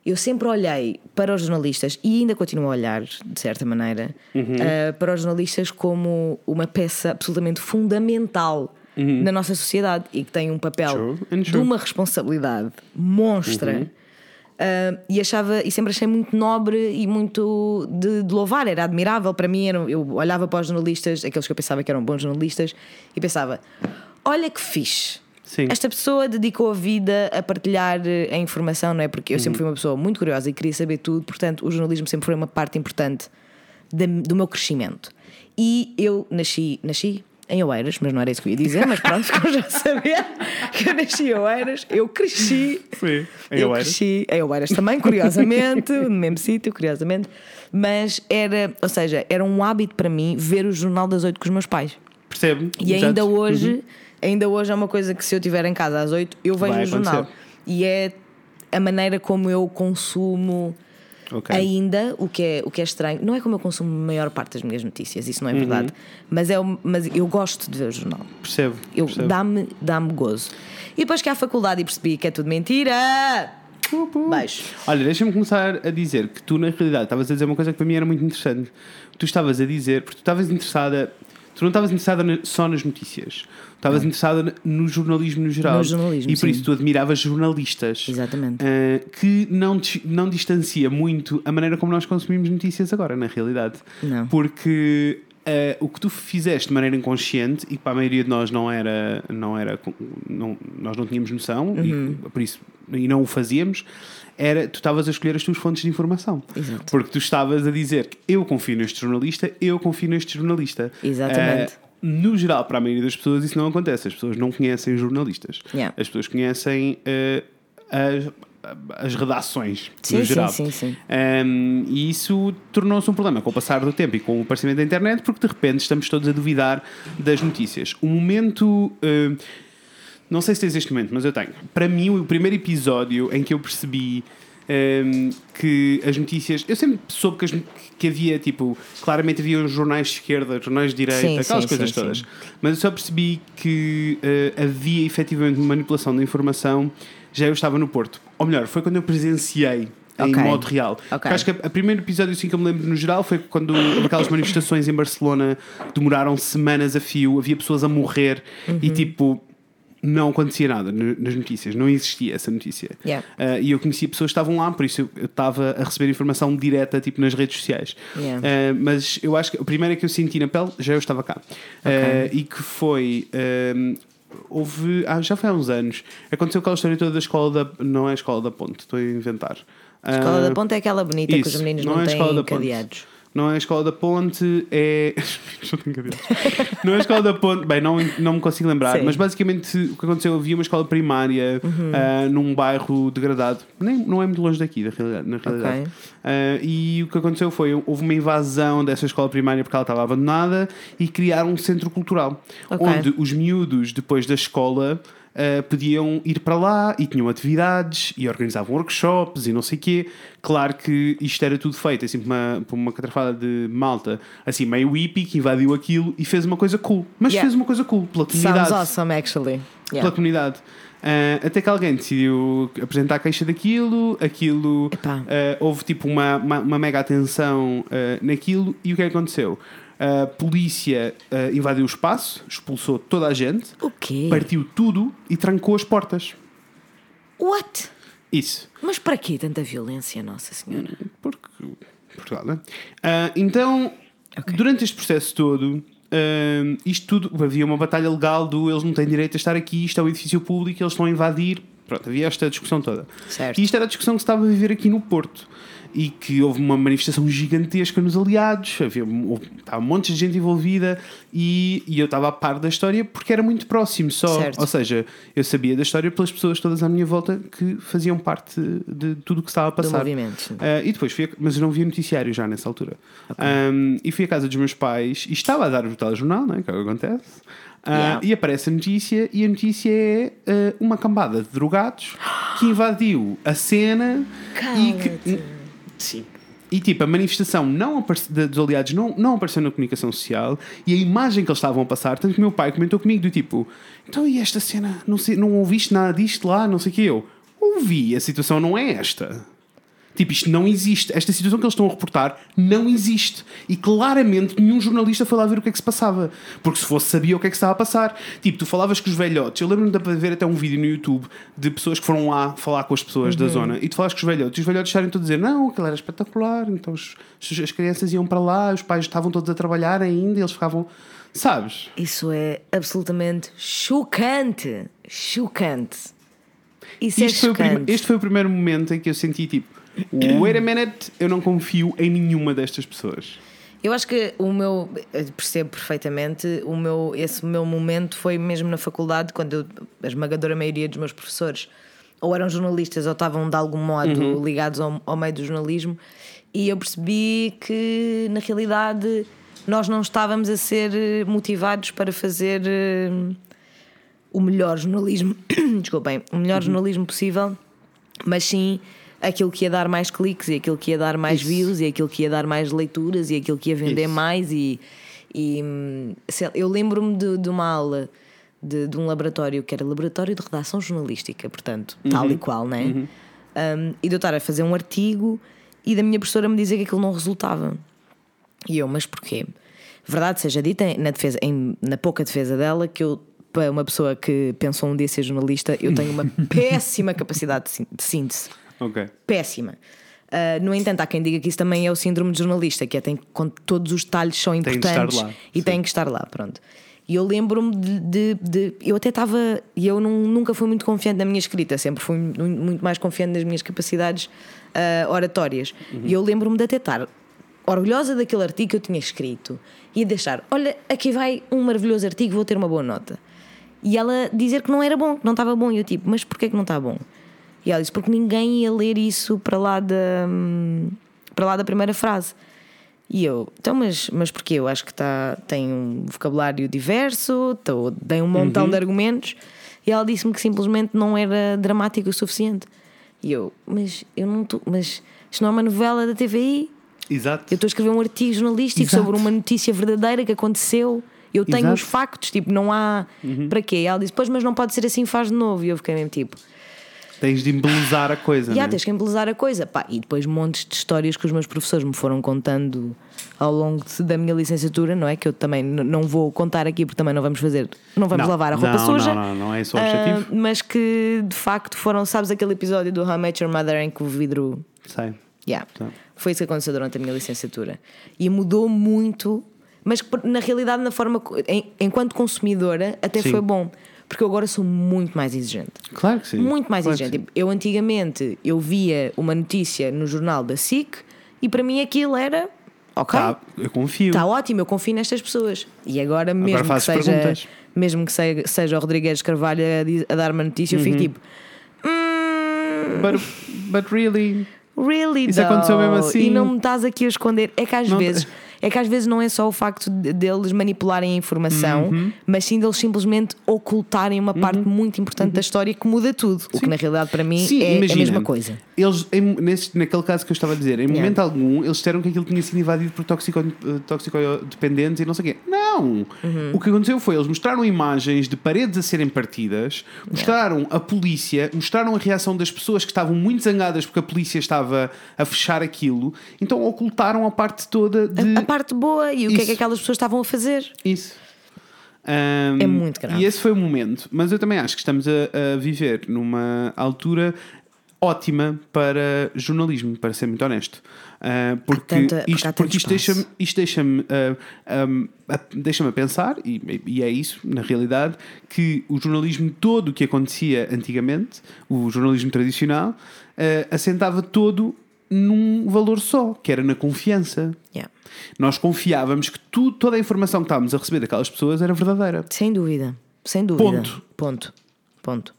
eu sempre olhei para os jornalistas e ainda continuo a olhar, de certa maneira, Uhum. ah, para os jornalistas como uma peça absolutamente fundamental na nossa sociedade e que tem um papel Uhum. True de true. uma responsabilidade monstra. Uhum. Ah, e achava e sempre achei muito nobre e muito de, de louvar, era admirável para mim. Era, eu olhava para os jornalistas, aqueles que eu pensava que eram bons jornalistas, e pensava: olha que fixe. Sim. Esta pessoa dedicou a vida a partilhar eh, a informação, não é? Porque eu Uhum. sempre fui uma pessoa muito curiosa e queria saber tudo, portanto, o jornalismo sempre foi uma parte importante da- do meu crescimento. E eu nasci, nasci em Oeiras, mas não era isso que eu ia dizer, mas pronto, eu já sabia que eu nasci em Oeiras, eu cresci. Sim, em eu Oeiras. cresci em Oeiras também, curiosamente, no mesmo sítio, curiosamente. Mas era, ou seja, era um hábito para mim ver o Jornal das Oito com os meus pais. Percebe? E Exato. ainda hoje, ainda hoje é uma coisa que se eu estiver em casa às 8, eu vejo Vai o jornal. acontecer. E é a maneira como eu consumo Ok. ainda, o que, é, o que é estranho, não é como eu consumo a maior parte das minhas notícias, isso não é Uhum. verdade, mas, é, mas eu gosto de ver o jornal. Percebo. Eu, percebo. dá-me, dá-me gozo. E depois que à faculdade e percebi que é tudo mentira. Beijo. Olha, deixa-me começar a dizer que tu, na realidade, estavas a dizer uma coisa que para mim era muito interessante. Tu estavas a dizer, porque tu estavas interessada, tu não estavas interessada só nas notícias, estavas interessada no jornalismo no geral. No jornalismo, E por sim. isso tu admiravas jornalistas. Exatamente. eh, que não, não distancia muito a maneira como nós consumimos notícias agora, na realidade. Não. Porque. eh, o que tu fizeste de maneira inconsciente e que para a maioria de nós não era, não era não, nós não tínhamos noção Uhum. e por isso e não o fazíamos era tu estavas a escolher as tuas fontes de informação Exato. porque tu estavas a dizer que eu confio neste jornalista eu confio neste jornalista Exatamente. Eh, no geral para a maioria das pessoas isso não acontece as pessoas não conhecem jornalistas Yeah. as pessoas conhecem eh, as, as redações Sim, no sim, geral sim, sim. um, e isso tornou-se um problema com o passar do tempo e com o aparecimento da internet, porque de repente estamos todos a duvidar das notícias. O momento. uh, não sei se tens este momento, mas eu tenho. Para mim, o primeiro episódio em que eu percebi um, que as notícias. Eu sempre soube que, as- que havia, tipo, claramente havia os jornais de esquerda, jornais de direita, Sim, aquelas sim, coisas sim, todas. Mas eu só percebi que uh, havia efetivamente manipulação da informação. Já eu estava no Porto. Ou melhor, foi quando eu presenciei em Ok. modo real. Ok. Porque Acho que o primeiro episódio assim, que eu me lembro no geral foi quando aquelas manifestações em Barcelona demoraram semanas a fio, havia pessoas a morrer Uhum. e tipo. Não acontecia nada nas notícias, não existia essa notícia. Yeah. Ah, e eu conhecia pessoas que estavam lá, por isso eu- estava a receber informação direta tipo nas redes sociais. Yeah. Ah, mas eu acho que a primeira que eu senti na pele já eu estava cá. Ah, e que foi. houve. Ah, já foi há uns anos. Aconteceu aquela história toda da escola da. Não é a escola da ponte, estou a inventar. A escola da ponta é aquela bonita que os isso, meninos não não, é escola têm da ponte. cadeados. Não é a escola da ponte, é. Não é a escola da ponte, bem, não, não me consigo lembrar, Sim. Uhum. mas basicamente o que aconteceu, havia uma escola primária ah, num bairro degradado, Nem, não é muito longe daqui, na realidade. Na realidade. Ok. Ah, e o que aconteceu foi houve uma invasão dessa escola primária porque ela estava abandonada e criaram um centro cultural Ok. onde os miúdos, depois da escola. Ah, podiam ir para lá e tinham atividades e organizavam workshops e não sei o quê. Claro que isto era tudo feito assim por uma, por uma catrafada de malta, assim meio hippie, que invadiu aquilo e fez uma coisa cool. Mas Yeah. fez uma coisa cool pela Sounds comunidade awesome, actually. pela Yeah. comunidade. Ah, até que alguém decidiu apresentar a queixa daquilo, aquilo ah, houve tipo uma, uma, uma mega atenção naquilo e o que é que aconteceu? A polícia ah, invadiu o espaço, expulsou toda a gente, O quê? partiu tudo e trancou as portas. What? Isso. Mas para quê tanta violência, Nossa Senhora? Porque Portugal, não é? Ah, então, durante este processo todo, ah, isto tudo havia uma batalha legal do eles não têm direito a estar aqui, isto é um edifício público, eles estão a invadir. Pronto, havia esta discussão toda. Certo. E isto era a discussão que se estava a viver aqui no Porto. E que houve uma manifestação gigantesca nos aliados, havia estava um monte de gente envolvida e, e eu estava a par da história porque era muito próximo só. Certo. Ou seja, eu sabia da história pelas pessoas todas à minha volta que faziam parte de tudo o que estava a passar. movimento, sim. Ah, e depois fui, a- mas eu não via noticiário já nessa altura. Um, e fui à casa dos meus pais e estava a dar o telejornal, né, que é o que acontece. Ah, Yeah. E aparece a notícia, e a notícia é ah, uma cambada de drogados que invadiu a cena e que. Sim. E tipo, a manifestação não dos aliados não, não apareceu na comunicação social e a imagem que eles estavam a passar, tanto que meu pai comentou comigo do tipo, então e esta cena, não, sei, não ouviste nada disto lá, não sei o que eu. Ouvi, a situação não é esta. Tipo, isto não existe. Esta situação que eles estão a reportar não existe. E claramente nenhum jornalista foi lá ver o que é que se passava. Porque se fosse, sabia o que é que se estava a passar. Tipo, tu falavas com os velhotes. Eu lembro-me de ver até um vídeo no YouTube de pessoas que foram lá falar com as pessoas da zona. E tu falas com os velhotes. E os velhotes estarem todos a dizer: Não, aquilo era espetacular. Então os- as crianças iam para lá, os pais estavam todos a trabalhar ainda. E eles ficavam. Sabes? Isso é absolutamente chocante. Chocante. Isso Isto é foi chocante. este foi o primeiro momento em que eu senti tipo: Wait a minute, eu não confio em nenhuma destas pessoas. Eu acho que o meu, eu percebo perfeitamente, o meu, esse meu momento foi mesmo na faculdade, quando eu- a esmagadora maioria dos meus professores ou eram jornalistas ou estavam de algum modo Uhum. ligados ao, ao meio do jornalismo, e eu percebi que na realidade nós não estávamos a ser eh, motivados para fazer eh, o melhor jornalismo, desculpem, o Uhum. melhor jornalismo possível mas sim aquilo que ia dar mais cliques e aquilo que ia dar mais Isso. views e aquilo que ia dar mais leituras e aquilo que ia vender Isso. mais e, e, sei eu lembro-me de, de uma aula de, de um laboratório que era laboratório de redação jornalística, portanto, tal e qual, né? Um, e de eu estar a fazer um artigo e da minha professora me dizer que aquilo não resultava. E eu, mas porquê? Verdade seja dita, na, defesa, em- na pouca defesa dela, que eu, para uma pessoa que pensou um dia ser jornalista, eu tenho uma péssima capacidade de síntese. Ok. Péssima. Ah, no entanto, há quem diga que isso também é o síndrome de jornalista, que é tem, com todos os detalhes são Tem importantes lá, e sim. têm que estar lá, pronto. E eu lembro-me de, de- de- Eu até estava. E eu não- nunca fui muito confiante na minha escrita, sempre fui mu- muito mais confiante nas minhas capacidades ah, oratórias. Uhum. E eu lembro-me de até estar orgulhosa daquele artigo que eu tinha escrito e deixar: olha, aqui vai um maravilhoso artigo, vou ter uma boa nota. E ela dizer que não era bom, que não estava bom. E eu tipo, mas porquê que não está bom? E ela disse, porque ninguém ia ler isso para lá da, para lá da primeira frase. E eu, então, mas, mas porquê? Eu acho que tá, tem um vocabulário diverso, tô, tem um montão de argumentos. E ela disse-me que simplesmente não era dramático o suficiente. E eu, mas eu não estou. Mas isto não é uma novela da TVI? Exato. Eu estou a escrever um artigo jornalístico Exato. sobre uma notícia verdadeira que aconteceu. Eu tenho Exato. os factos, tipo, não há. Para quê? E ela disse, pois, mas não pode ser assim, faz de novo. E eu fiquei mesmo tipo, Tens de embelezar a coisa. já né? tens que embelezar a coisa. Pá, e depois montes de histórias que os meus professores me foram contando ao longo de- da minha licenciatura, não é? Que eu também não vou contar aqui porque também não vamos fazer, não vamos Não, lavar a roupa não, suja. Não, não, não é esse o objetivo. mas que de facto foram, sabes aquele episódio do How I Met Your Mother em que o vidro Sei. Yeah. Tá. Foi isso que aconteceu durante a minha licenciatura. E mudou muito, mas na realidade, na forma, enquanto consumidora, até Sim. foi bom. Porque eu agora sou muito mais exigente. Claro que sim. Muito mais Claro que exigente. sim. Eu antigamente eu via uma notícia no jornal da SIC e para mim aquilo era ok. Tá, eu confio. Está ótimo, eu confio nestas pessoas. E agora, mesmo que fazes seja, perguntas. mesmo que seja, o Rodrigues Carvalho a, a dar uma notícia, eu Uhum. fico tipo. "Hum, But, but really. Really, Isso aconteceu though? mesmo assim? E não me estás aqui a esconder. É que às Não- vezes. É que às vezes não é só o facto de- deles manipularem a informação, Uhum. mas sim deles simplesmente ocultarem uma parte muito importante da história que muda tudo. O que na realidade para mim Uhum. Sim, é imagina, a mesma coisa. Eles, em, nesse, naquele caso que eu estava a dizer, em Yeah. momento algum, eles disseram que aquilo tinha sido invadido por toxico, eh, toxicodependentes e não sei o quê. Não! Uhum. O que aconteceu foi, eles mostraram imagens de paredes a serem partidas, mostraram a polícia, mostraram a reação das pessoas que estavam muito zangadas porque a polícia estava a fechar aquilo, então ocultaram a parte toda de. A parte boa e o que é que Isso. aquelas pessoas estavam a fazer. Isso. Ahm, É muito grave. E esse foi o momento. Mas eu também acho que estamos a, a viver numa altura ótima para jornalismo, para ser muito honesto. Ah, porque, tanta- porque isto, porque isto deixa-me isto deixa-me ah, um, a- deixa-me a pensar, e, e é isso, na realidade, que o jornalismo todo o que acontecia antigamente, o jornalismo tradicional, ah, assentava todo num valor só, que era na confiança. Yeah. Nós confiávamos que tu, toda a informação que estávamos a receber daquelas pessoas era verdadeira. Sem dúvida. Sem dúvida. Ponto. Ponto. Ponto.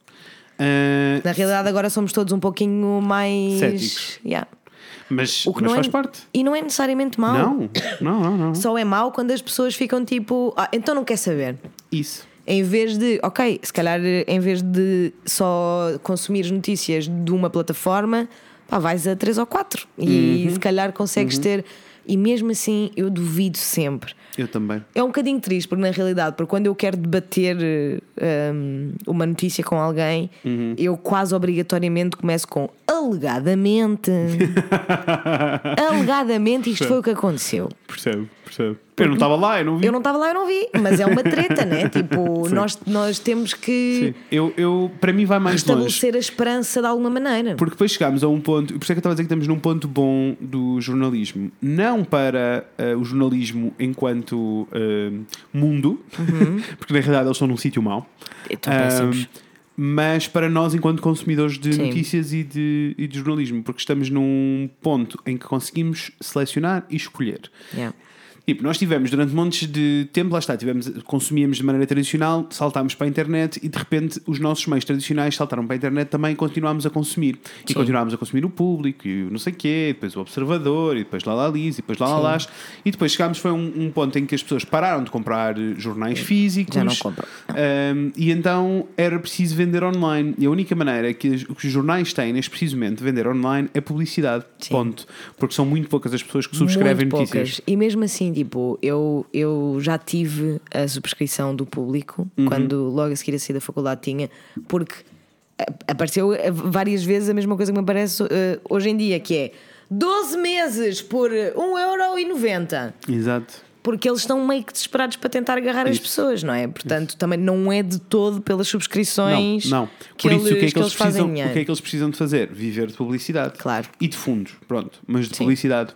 Ah, Na realidade, agora somos todos um pouquinho mais. Céticos. Yeah. mas O que mas não faz é... parte. E não é necessariamente mau. Não, não, não, não. Só é mau quando as pessoas ficam tipo, ah, então não quer saber. Isso. Em vez de, ok, se calhar em vez de só consumir notícias de uma plataforma, pá, vais a três ou quatro e Uhum. se calhar consegues ter. E mesmo assim, eu duvido sempre. Eu também. É um bocadinho triste, porque na realidade, porque quando eu quero debater eh, um, uma notícia com alguém, Uhum. eu quase obrigatoriamente começo com alegadamente. alegadamente, isto foi o que aconteceu. Percebo, Eu não estava lá, eu não vi. Eu não estava lá, eu não vi, mas é uma treta, né? Tipo, nós, nós temos que Sim. Eu, eu, para mim vai mais longe. estabelecer a esperança de alguma maneira. Porque depois chegámos a um ponto, por isso é que eu estava a dizer que estamos num ponto bom do jornalismo. Não para eh, o jornalismo enquanto eh, mundo, porque na realidade eles estão num sítio mau. Ahm, mas para nós, enquanto consumidores de Sim. notícias e de, e de jornalismo, porque estamos num ponto em que conseguimos selecionar e escolher. Yeah. Tipo, nós tivemos durante montes de tempo, lá está, tivemos, consumíamos de maneira tradicional, saltámos para a internet e de repente os nossos meios tradicionais saltaram para a internet também e continuámos a consumir. E continuámos a consumir o público e o não sei quê, depois o observador e depois lá lá lis e depois lá lá lás. E depois chegámos, foi um, um ponto em que as pessoas pararam de comprar eh, jornais físicos. Já não compram. Um, e então era preciso vender online. E a única maneira que, os- que os jornais têm neste preciso momento de vender online é publicidade. Sim. Ponto. Porque são muito poucas as pessoas que subscrevem notícias. E mesmo assim, tipo, eu, eu já tive a subscrição do público, Uhum. quando logo a seguir a sair da faculdade tinha, porque apareceu eh, várias vezes a mesma coisa que me aparece eh, hoje em dia, que é 12 meses por 1,90€. Exato. Porque eles estão meio que desesperados para tentar agarrar as Isso. pessoas, não é? Portanto, também não é de todo pelas subscrições Não, não. que, Por isso, eles, o que, é que, eles fazem precisam, o que é que eles precisam de fazer? Viver de publicidade. Claro. E de fundos, pronto. Mas de Sim. publicidade.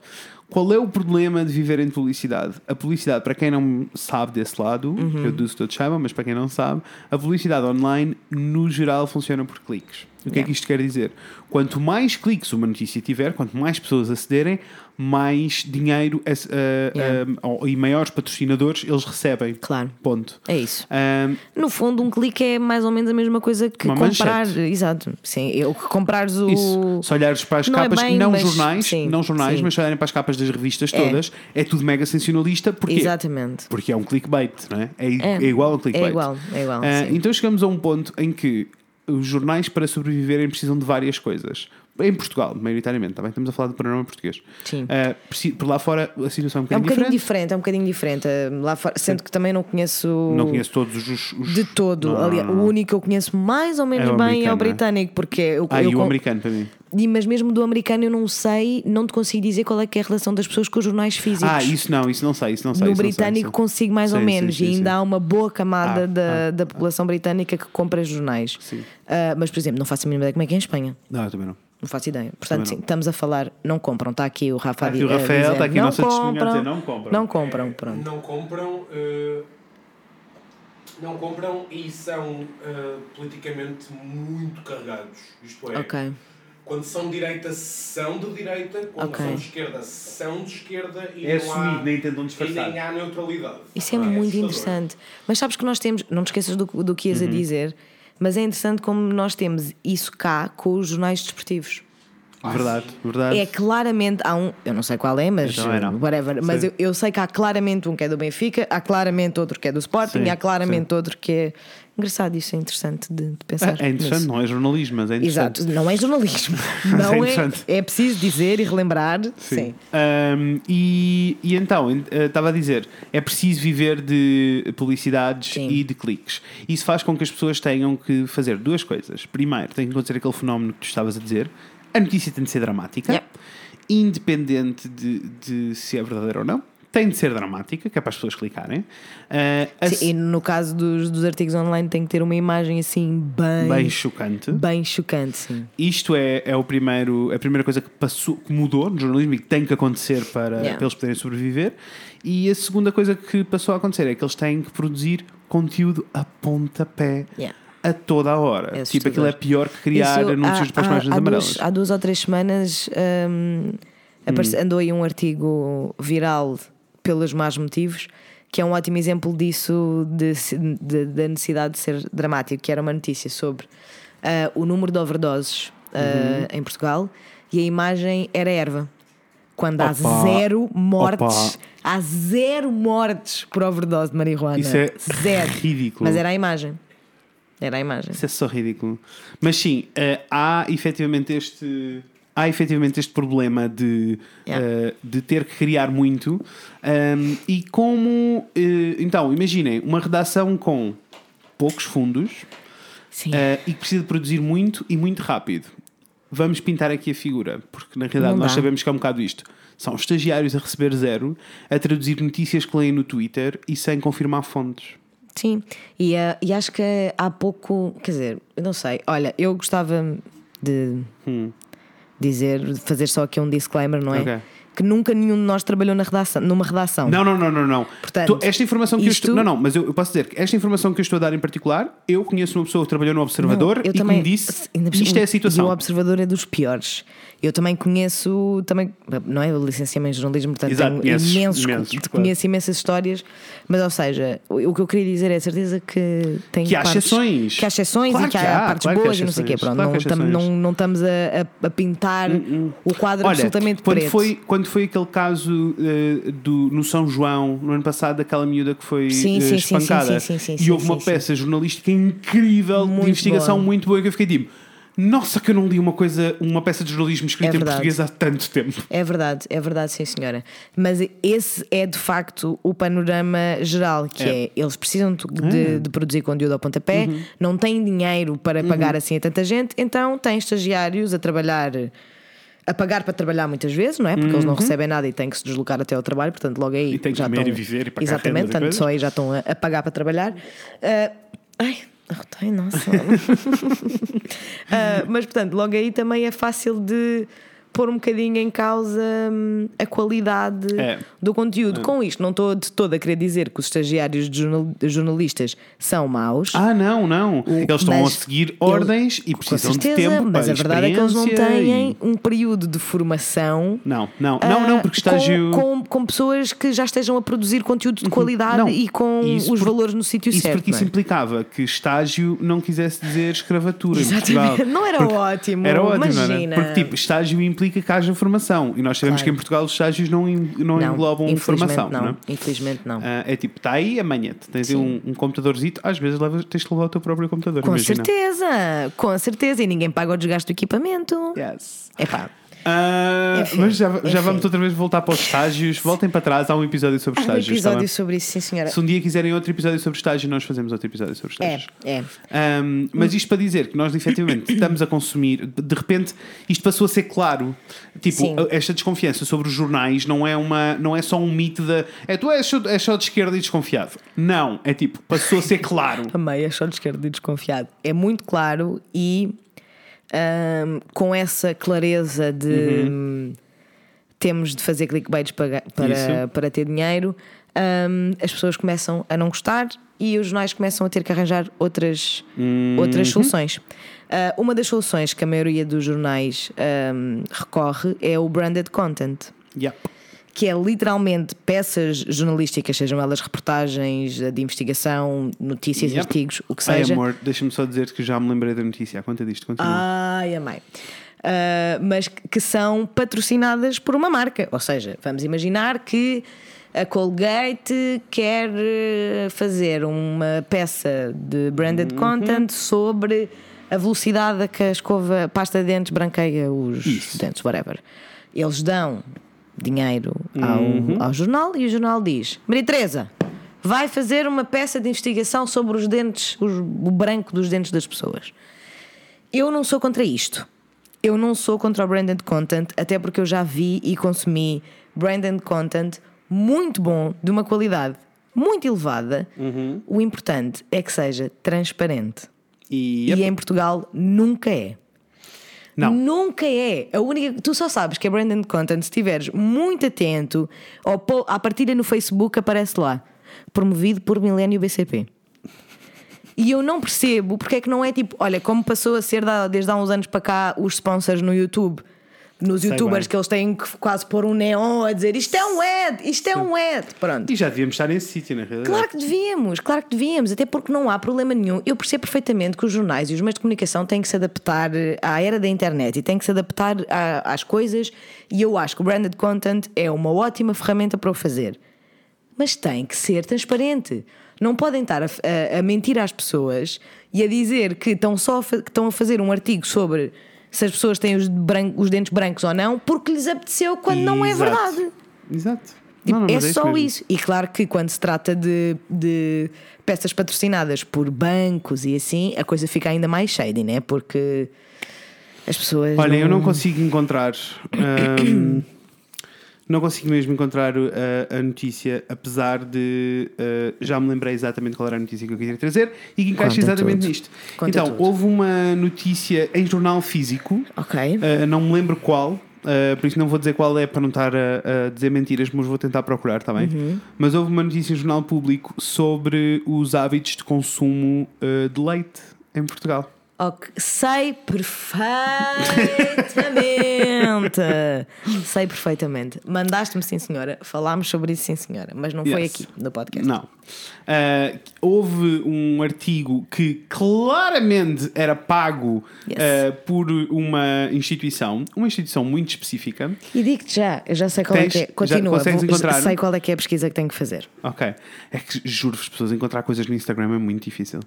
Qual é o problema de viverem de publicidade? A publicidade, para quem não sabe desse lado, Uhum. eu disse que todos saibam, mas para quem não sabe, a publicidade online, no geral, funciona por cliques. O que é Yeah. que isto quer dizer? Quanto mais cliques uma notícia tiver, quanto mais pessoas acederem, mais dinheiro eh, Yeah. eh, ou- e maiores patrocinadores eles recebem. Claro. Ponto. É isso. Ahm, No fundo, um clique é mais ou menos a mesma coisa que comprar. manchete. Exato. Sim, eu que comprares o. Isso. Se olhares para as Não é capas, bem, não mas jornais, sim, não jornais, sim. mas se olharem para as capas das revistas É. todas, é tudo mega sensacionalista. Porquê? Exatamente. Porque é um clickbait, não é? É, É. é igual a um clickbait. É igual, é igual, sim. então chegamos a um ponto em que os jornais, para sobreviverem, precisam de várias coisas. Em Portugal, maioritariamente, também estamos a falar do panorama português. Sim. Ah, preci- por lá fora a situação é um É um bocadinho bocadinho diferente. é um bocadinho diferente. Eh, Lá fora, sendo que também não conheço. Não conheço todos os. os- De todo. Não, Aliás, não, não. o único que eu conheço mais ou menos É bem é o é? britânico, porque eu, Ah, eu e o com- americano para mim. E- Mas mesmo do americano eu não sei, não te consigo dizer qual é que é a relação das pessoas com os jornais físicos. Ah, isso não, isso não sei, isso não sei. no sei, britânico sim. consigo mais ou Sim, sim, menos sim, e ainda sim. há uma boa camada Ah, da, ah, da população britânica que compra jornais. Sim. Ah, mas, por exemplo, não faço a mínima ideia como é que é em Espanha. Não, eu também não. Não faço ideia. Portanto, sim, estamos a falar, não compram. Está aqui o Rafa Está aqui o Rafael, dizer, está aqui a não nossa testemunha a compram, dizer, não compram. Não compram, pronto. Não compram. eh, não compram e são eh, politicamente muito carregados. Isto é, Ok. quando são de direita, são de direita, quando Ok. são de esquerda, são de esquerda e É não assumido, há, nem tentam e disfarçar. nem há neutralidade. Isso é Ah, muito assustador. interessante. Mas sabes que nós temos, não te esqueças do, do que ias Uhum. a dizer, mas é interessante como nós temos isso cá com os jornais desportivos. Verdade, verdade. É claramente, há um, eu não sei qual é, mas não. whatever, mas Sim. eu, eu sei que há claramente um que é do Benfica, há claramente outro que é do Sporting, Sim, e há claramente outro que é. Engraçado, isso é interessante de, de pensar. É, é interessante, nisso. não é jornalismo, mas é interessante. Exato, não é jornalismo. É Não é, interessante. é preciso dizer e relembrar. Sim. Um, e, e então, eh, estava a dizer, é preciso viver de publicidades Sim. e de cliques. Isso faz com que as pessoas tenham que fazer duas coisas. Primeiro, tem que acontecer aquele fenómeno que tu estavas a dizer: a notícia tem de ser dramática, Yep. independente de, de se é verdadeira ou não. Tem de ser dramática, que é para as pessoas clicarem. Uh, Sim, E no caso dos, dos artigos online tem que ter uma imagem assim bem, bem chocante. bem chocante, sim. Isto é, é o primeiro, a primeira coisa que, passou, que mudou no jornalismo e que tem que acontecer para, Yeah. para eles poderem sobreviver. E a segunda coisa que passou a acontecer é que eles têm que produzir conteúdo a pontapé Yeah. a toda a hora. É tipo, aquilo é pior que criar Isso, anúncios há- para as há- páginas há amarelas. duas, há duas ou três semanas hum, aparece- andou aí um artigo viral pelos más motivos que é um ótimo exemplo disso de, de- da necessidade de ser dramático que era uma notícia sobre ah, o número de overdoses ah, Uhum. em Portugal e a imagem era erva quando há Opa! zero mortes Opa! há zero mortes por overdose de marihuana Isso é zero ridículo. mas era a imagem era a imagem Isso é só ridículo. Mas sim, eh, há efetivamente este. Há efetivamente este problema de, Yeah. eh, de ter que criar muito. Ahm, e como. eh, então, imaginem, uma redação com poucos fundos eh, e que precisa produzir muito e muito rápido. Vamos pintar aqui a figura, porque na realidade nós sabemos que é um bocado isto. São estagiários a receber zero, a traduzir notícias que leem no Twitter e sem confirmar fontes. Sim, e, e acho que há pouco, quer dizer, eu não sei, olha, eu gostava de dizer, fazer só aqui um disclaimer, não é? Hum. Ok. Que nunca nenhum de nós trabalhou na redação, numa redação. Não, não, não, não, não. Portanto, Tu- esta informação que eu isto- estou. Não, não, mas eu, eu posso dizer que esta informação que eu estou a dar em particular, eu conheço uma pessoa que trabalhou no Observador Não, eu e também, que me disse isto é a situação. E o observador é dos piores. Eu também conheço, também, não é? Eu licenciei-me em jornalismo, portanto Exato, tenho imensos, imensos, conheço claro. imensas histórias, mas ou seja, o, o que eu queria dizer é a certeza que tem Que há partes- exceções. que há exceções Claro e que há, que há, partes claro boas e não sei o quê. Pronto, não, tam- não, não estamos a, a- pintar o quadro Olha, absolutamente quando preto. foi, quando foi aquele caso eh, do, no São João, no ano passado, daquela miúda que foi Sim, eh, sim, sim, espancada, sim, sim, sim, e houve uma peça jornalística incrível, Muito de investigação boa. muito boa, que eu fiquei tipo, nossa, que eu não li uma coisa, uma peça de jornalismo escrita É em português há tanto tempo. É verdade, é verdade, sim senhora. Mas esse é de facto o panorama geral, que é, É. eles precisam de, de- de produzir conteúdo ao pontapé, Uhum. não têm dinheiro para pagar assim a tanta gente, então têm estagiários a trabalhar. A pagar para trabalhar muitas vezes, não é? Porque eles não recebem nada e têm que se deslocar até ao trabalho, portanto, logo aí Uhum. E têm que já comer estão, e viver e pagar Exatamente, coisas. só aí já estão a, a pagar para trabalhar. Ah, ai, arrotei, nossa. Ah, mas portanto, logo aí também é fácil de pôr um bocadinho em causa hum, a qualidade É. do conteúdo. Com isto, não estou de todo a querer dizer que os estagiários de jornal- jornalistas são maus. Ah, não, não. Eles estão a seguir ordens e com precisam certeza, de tempo. mas a verdade é que eles não têm e- um período de formação. Não, não, não, não, porque ah, com- estágio. Com, com pessoas que já estejam a produzir conteúdo de qualidade Não, e com isso os por- valores no sítio Isso certo. porque isso é? implicava que estágio não quisesse dizer escravatura Exatamente. Não era Porque ótimo, Era ótimo, imagina. era? Porque tipo, estágio implica que haja formação. E nós sabemos Claro. que em Portugal os estágios não, não, Não, englobam formação. não. Não é? Infelizmente não. Ah, é tipo, está aí amanhã. Tens aí um, um computadorzito, às vezes levas, tens de levar o teu próprio computador. Com imagina. certeza, com certeza. E ninguém paga o desgaste do equipamento. Yes. É pá. Ah, Enfim, mas já, já vamos outra vez voltar para os estágios. Voltem para trás, há um episódio sobre Há um estágios. tá episódio sobre isso, sim, senhora. Se um dia quiserem outro episódio sobre estágio, nós fazemos outro episódio sobre É, estágios. é. Um, mas isto para dizer que nós efetivamente estamos a consumir, de repente isto passou a ser claro. Tipo, Sim. esta desconfiança sobre os jornais não é, uma, não é só um mito da. É tu és só, és só de esquerda e desconfiado. Não, é tipo, passou a ser claro. Também é só de esquerda e desconfiado. É muito claro e ahm, com essa clareza de Uhum. hum, temos de fazer clickbaits para, para, Isso. para ter dinheiro, ahm, as pessoas começam a não gostar e os jornais começam a ter que arranjar outras, Uhum. outras soluções. Ah, uma das soluções que a maioria dos jornais ahm, recorre é o branded content Yeah. Que é literalmente peças jornalísticas, sejam elas reportagens de investigação, notícias, Yep. artigos, o que Ai, seja. amor, deixa-me só dizer que já me lembrei da notícia. A conta disto, continua. Ai, amei. Ah, mas que são patrocinadas por uma marca. Ou seja, vamos imaginar que a Colgate quer eh, fazer uma peça de branded Uhum. content sobre a velocidade a que a escova, a pasta de dentes branqueia os Isso. dentes, whatever. Eles dão dinheiro ao, Uhum. ao jornal e o jornal diz: Maria Teresa, vai fazer uma peça de investigação sobre os dentes, os- o branco dos dentes das pessoas. Eu não sou contra isto. Eu não sou contra o branded content, até porque eu já vi e consumi branded content muito bom, de uma qualidade muito elevada. O importante é que seja transparente. E. E em Portugal nunca é. Não. Nunca é. A única, tu só sabes que é branded content se estiveres muito atento ou à partilha no Facebook aparece lá. Promovido por Milênio BCP. E eu não percebo porque é que não é tipo, olha, como passou a ser desde há uns anos para cá os sponsors no YouTube. Nos Sei youtubers bem. que eles têm que quase pôr um neon a dizer isto é um ad, isto é um ad. Pronto. E já devíamos estar nesse sítio, na realidade. Claro que devíamos, claro que devíamos, até porque não há problema nenhum. Eu percebo perfeitamente que os jornais e os meios de comunicação têm que se adaptar eh, à era da internet e têm que se adaptar a- às coisas, e eu acho que o branded content é uma ótima ferramenta para o fazer. Mas tem que ser transparente. Não podem estar a, a- a mentir às pessoas e a dizer que estão, só a, que estão a fazer um artigo sobre se as pessoas têm os, bran- os dentes brancos ou não, porque lhes apeteceu quando não é Exato. verdade. Exato. Tipo, Não, não, é mas só mesmo. isso. E claro que quando se trata de, de peças patrocinadas por bancos e assim, a coisa fica ainda mais shady, né? Porque as pessoas. Olha, eu não consigo encontrar. não consigo mesmo encontrar uh, a, notícia, apesar de uh, já me lembrei exatamente qual era a notícia que eu queria trazer e que encaixa Conta exatamente tudo. nisto. Conta então, tudo. houve uma notícia em jornal físico, Ok. uh, não me lembro qual. uh, por isso não vou dizer qual é para não estar a, a dizer mentiras, mas vou tentar procurar, está bem? Uhum. Mas houve uma notícia em jornal público sobre os hábitos de consumo uh, de leite em Portugal. Ok, Sei perfeitamente. Sei perfeitamente. Mandaste-me, sim, senhora. Falámos sobre isso, sim, senhora. Mas não foi Yes. aqui, no podcast. Não. Ah, houve um artigo que claramente era pago Yes. ah, por uma instituição, uma instituição muito específica. E digo-te já, eu já sei qual Tens- é já que é. Continua, vou- encontrar? sei qual é que é a pesquisa que tenho que fazer. Ok. É que juro-vos, pessoas, encontrar coisas no Instagram é muito difícil.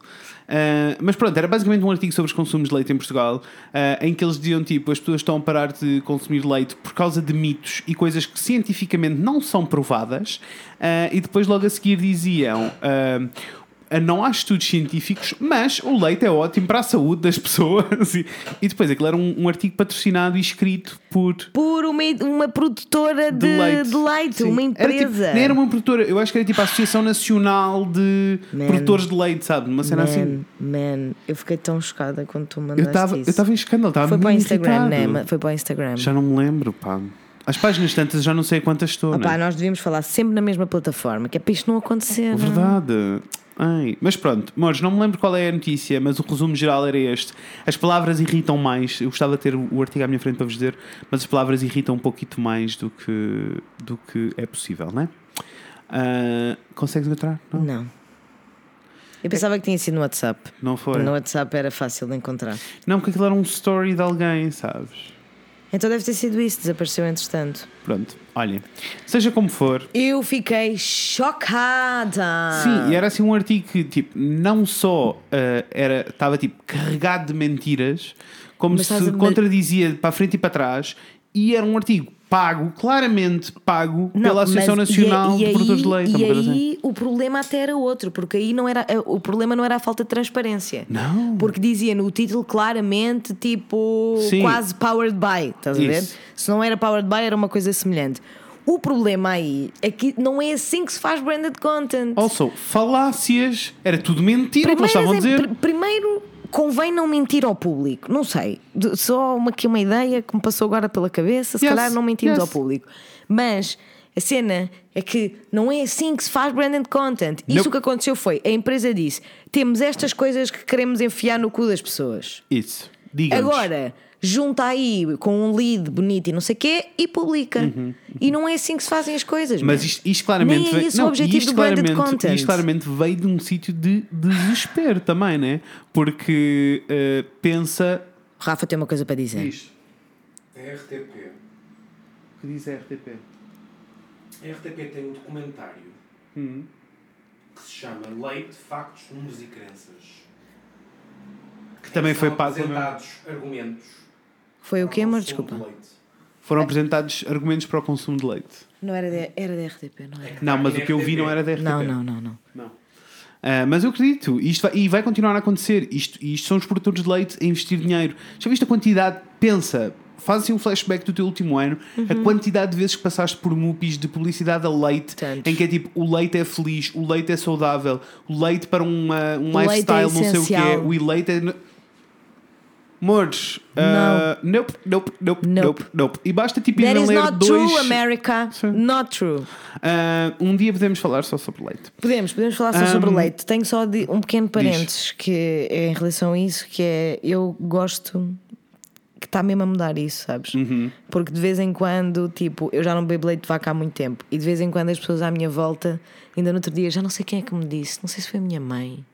Ah, mas pronto, era basicamente um artigo sobre os consumos de leite em Portugal, em que eles diziam tipo: as pessoas estão a parar de consumir leite por causa de mitos e coisas que cientificamente não são provadas, ah, e depois logo a seguir diziam. ah, não há estudos científicos, mas o leite é ótimo para a saúde das pessoas. E, e depois aquilo era um, um artigo patrocinado e escrito por Por uma, uma produtora de, de leite, Sim. uma Era tipo- empresa. nem era uma produtora, eu acho que era tipo a Associação Nacional de Man. Produtores de Leite, sabe? Uma cena man, assim. man, eu fiquei tão chocada quando tu Eu mandaste estava isso. eu estava em escândalo, estava Foi para o Instagram, irritado. né? Foi para o Instagram. Já não me lembro, pá. As páginas tantas já não sei quantas estou, Opá, né? nós devíamos falar sempre na mesma plataforma, que é para isto não acontecer. não é? Verdade. Ai, mas pronto, Mores, não me lembro qual é a notícia, mas o resumo geral era este. As palavras irritam mais. Eu gostava de ter o artigo à minha frente para vos dizer, mas as palavras irritam um pouquinho mais do que, do que é possível, né? Ah, consegues encontrar? Não, Não. Eu pensava que tinha sido no WhatsApp. não foi. No WhatsApp era fácil de encontrar. Não, porque aquilo era um story de alguém, sabes? Então deve ter sido isso, desapareceu entretanto. Pronto, olhem, seja como for. Eu fiquei chocada. Sim, e era assim um artigo que, tipo, não só ah, era, estava tipo carregado de mentiras, como Mas se contradizia para a frente e para trás, e era um artigo pago, claramente pago, Não, pela Associação Nacional e, e de Produtores de aí- Leite. E coisa assim. aí o problema até era outro, porque aí não era o problema não era a falta de transparência. Não. Porque dizia no título claramente tipo Sim. quase powered by, estás a ver? Isso. Se não era powered by era uma coisa semelhante. O problema aí é que não é assim que se faz branded content. Also, falácias, era tudo mentira o que eles estavam a dizer. pr- primeiro convém não mentir ao público. Não sei. Só uma, aqui uma ideia que me passou agora pela cabeça. Se Yes, calhar não mentimos yes. ao público. Mas a cena é que não é assim que se faz branded content. Isso Nope. o que aconteceu foi: a empresa disse, temos estas coisas que queremos enfiar no cu das pessoas. Isso, diga Agora. Junta aí com um lead bonito e não sei o quê e publica. E não é assim que se fazem as coisas. Uhum, Mas man. isto, isto claramente Nem é veio, esse o objetivo isto do branded claramente, content. isto claramente veio de um sítio de desespero também, né? Porque eh, pensa. Rafa tem uma coisa para dizer. Diz. A RTP. O que diz a RTP? A RTP tem um documentário Hum. que se chama Leite, Factos, Números e Crenças. Que também foi pago. apresentados argumentos. Foi o quê, amor? Desculpa. de. Foram apresentados argumentos para o consumo de leite. Não era da era da RTP, não era? Não, mas o que eu vi não era da RTP. Não, não, não, não. Não. Ah, mas eu acredito, isto vai, e vai continuar a acontecer. Isto, isto são os produtores de leite a investir dinheiro. Já viste a quantidade? Pensa, faz assim um flashback do teu último ano, a quantidade de vezes que passaste por MUPIs de publicidade a leite, Tantos. em que é tipo o leite é feliz, o leite é saudável, o leite para uma, um O é lifestyle, não sei o que é, essencial. o leite é. Mordes, ah, nope, nope, nope, Nope. nope, nope. E basta tipo ir That is ler not dois. true, America. Sim. Not true. Ah, um dia podemos falar só sobre leite. Podemos, podemos falar só sobre o Ahm, leite. Tenho só de- um pequeno parênteses que é em relação a isso, que é eu gosto que está mesmo a mudar isso, sabes? Uhum. Porque de vez em quando, tipo, eu já não bebo leite de vaca há muito tempo e de vez em quando as pessoas à minha volta, ainda no outro dia, já não sei quem é que me disse, não sei se foi a minha mãe,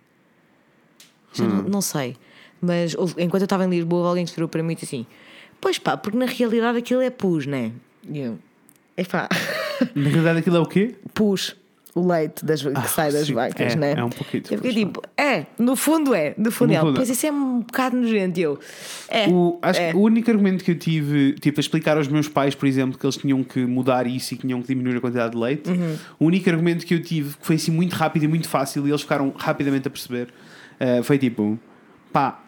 já Hum. não, não sei, mas enquanto eu estava em Lisboa, alguém se virou para mim e disse assim: Pois pá, porque na realidade aquilo é pus, né? E eu, epá, Na realidade aquilo é o quê? pus. O leite das, que sai das sim, vacas, é, né? é um pouquinho, Eu fiquei tipo, é, no fundo é, no fundo No é. fundo é. Pois isso é um bocado nojento. Eu, é. O, acho é. que o único argumento que eu tive, tipo, a explicar aos meus pais, por exemplo, que eles tinham que mudar isso e que tinham que diminuir a quantidade de leite, Uhum. o único argumento que eu tive, que foi assim muito rápido e muito fácil, e eles ficaram rapidamente a perceber, eh, foi tipo: pá,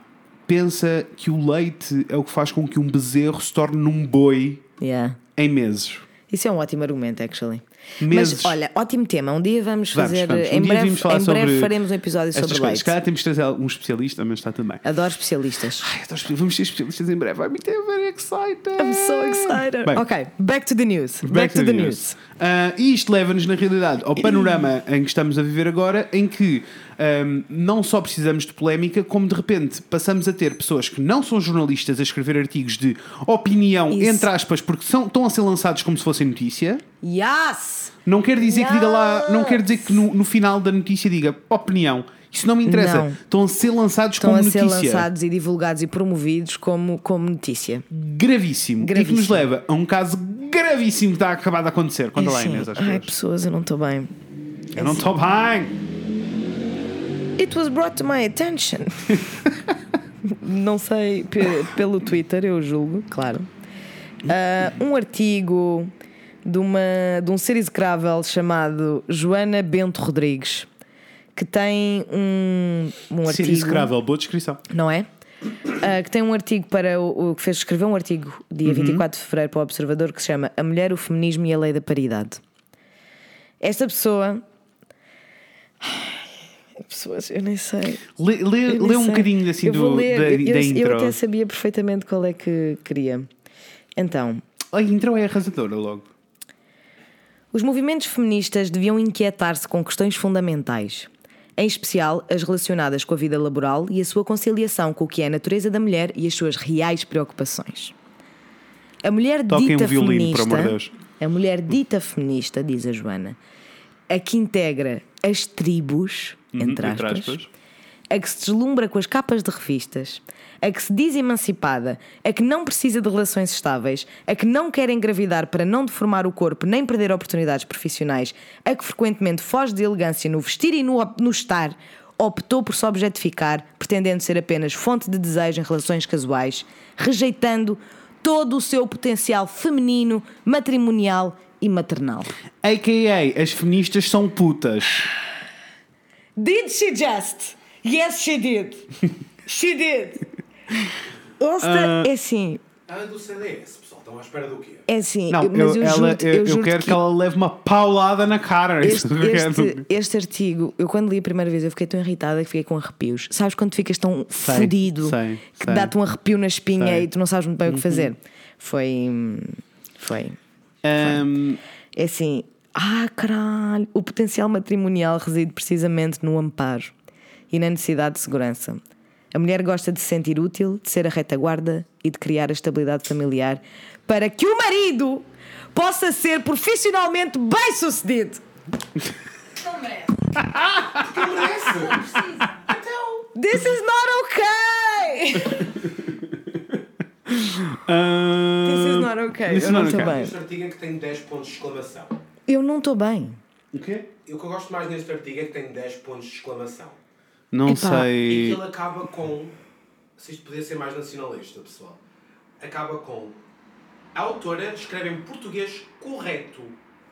pensa que o leite é o que faz com que um bezerro se torne num boi Yeah. em meses. Isso é um ótimo argumento, actually. Meses. Mas olha, ótimo tema. Um dia vamos Vamos, fazer. vamos. Um Em, breve, em breve faremos um episódio sobre leite. Se calhar temos de trazer um especialista, mas está bem. Adoro especialistas. Ai, adoro Vamos ter especialistas em breve. I'm very excited. I'm so excited. Bem, ok, back to the news. Back, to, the news. Ah, e isto leva-nos, na realidade, ao panorama em que estamos a viver agora, em que ahm, não só precisamos de polémica, como de repente passamos a ter pessoas que não são jornalistas a escrever artigos de opinião, Isso. entre aspas, porque são, estão a ser lançados como se fossem notícia. Yes! Não quer dizer que diga lá, não quer dizer que no, no final da notícia diga opinião. Isso não me interessa. Não. Estão a ser lançados Estão como a ser notícia. lançados e divulgados e promovidos como, como notícia. Gravíssimo. E que nos Gravíssimo. leva a um caso gravíssimo que está acabado de acontecer. Conta lá, Inês, Ai, pessoas. eu não estou bem. Eu não estou bem. It was brought to my attention. não sei, pe- pelo Twitter, eu julgo, claro. Ah, um artigo de, uma, de um ser execrável chamado Joana Bento Rodrigues, que tem um, um Ser artigo. execrável, boa descrição. não é? Ah, que tem um artigo para o, o que fez escrever um artigo dia 24 de fevereiro para o Observador que se chama A Mulher, o Feminismo e a Lei da Paridade. Esta pessoa. Pessoas, eu nem sei. Lê, lê, Eu nem lê um sei. bocadinho assim Eu do, ler. da, eu, da eu intro. até sabia perfeitamente qual é que queria. Então, A intro é arrasadora logo. Os movimentos feministas deviam inquietar-se com questões fundamentais, em especial as relacionadas com a vida laboral e a sua conciliação com o que é a natureza da mulher e as suas reais preocupações. A mulher Toquem dita um violino, feminista, a mulher dita feminista, diz a Joana, a que integra as tribos, entre Uhum, aspas, a que se deslumbra com as capas de revistas, a que se diz emancipada, a que não precisa de relações estáveis, a que não quer engravidar para não deformar o corpo nem perder oportunidades profissionais, a que frequentemente foge de elegância no vestir e no, no estar, optou por se objetificar, pretendendo ser apenas fonte de desejo em relações casuais, rejeitando todo o seu potencial feminino, matrimonial e maternal. A.K.A. as feministas são putas. Did she just? Yes, she did. She did. Esta é assim, Ela é do CDS, pessoal. Estão à espera do quê? é assim. Não, eu- mas eu, eu, ela, juro-te- eu, eu eu juro-te quero que... ela leve uma paulada na cara. isso Este, que este, este artigo, eu quando li a primeira vez, eu fiquei tão irritada que fiquei com arrepios. Sabes quando ficas tão Sei, fodido sei, que dá-te um arrepio na espinha Sei. Uhum. e tu não sabes muito bem o que fazer? Foi. Foi. Ahm, É assim. Ah, caralho! O potencial matrimonial reside precisamente no amparo e na necessidade de segurança. A mulher gosta de se sentir útil, de ser a retaguarda e de criar a estabilidade familiar para que o marido possa ser profissionalmente bem sucedido. Não merece. This is not okay! ahm, This is not okay. This is Eu não estou okay. bem. Este artigo é que tem 10 pontos de exclamação. Eu não estou bem. O quê? O que eu gosto mais neste artigo é que tem 10 pontos de exclamação. Não Epá, E que sei. ele acaba com. Se isto podia ser mais nacionalista, pessoal. Acaba com. A autora escreve em português correto,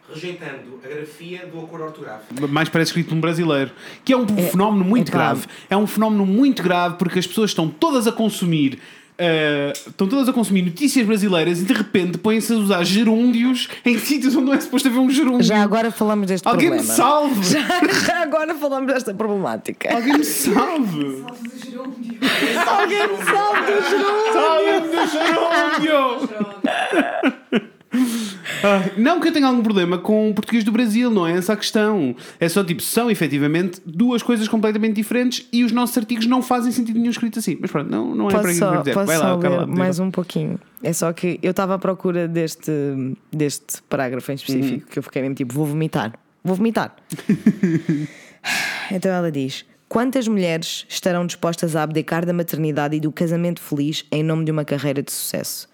rejeitando a grafia do acordo ortográfico. mais parece escrito por um brasileiro. Que é um fenómeno muito epá. grave. É um fenómeno muito grave porque as pessoas estão todas a consumir. Eh, estão todas a consumir notícias brasileiras e de repente põem-se a usar gerúndios em sítios onde não é suposto haver um gerúndio. Já agora falamos deste Alguém me problema. salve! Já, já agora falamos desta problemática. Alguém me salve! Alguém me salve do Salve-me do gerúndio! Ah, não que eu tenha algum problema com o português do Brasil, não é essa a questão. É só tipo, são efetivamente duas coisas completamente diferentes e os nossos artigos não fazem sentido nenhum escrito assim. Mas pronto, não, não é para Posso eu só, dizer. posso Vai lá, só lá, mais um pouquinho. É só que eu estava à procura deste, deste parágrafo em específico que eu fiquei mesmo tipo, vou vomitar. Vou vomitar. então ela diz: Quantas mulheres estarão dispostas a abdicar da maternidade e do casamento feliz em nome de uma carreira de sucesso?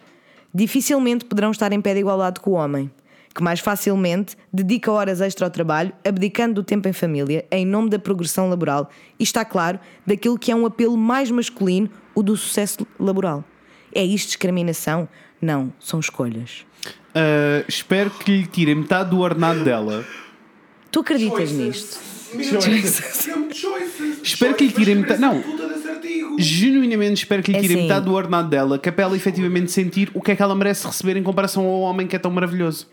Dificilmente poderão estar em pé de igualdade com o homem, que mais facilmente dedica horas extra ao trabalho, abdicando do tempo em família, em nome da progressão laboral e, está claro, daquilo que é um apelo mais masculino, o do sucesso laboral. É isto discriminação? Não, são escolhas. Ah, espero que lhe tirem metade do ordenado dela. Tu acreditas nisto? Mesmo choices. Espero que lhe tirem metade. Não. Genuinamente espero que lhe É tirem assim. metade do ordenado dela, que é para ela efetivamente sentir o que é que ela merece receber em comparação ao homem que é tão maravilhoso.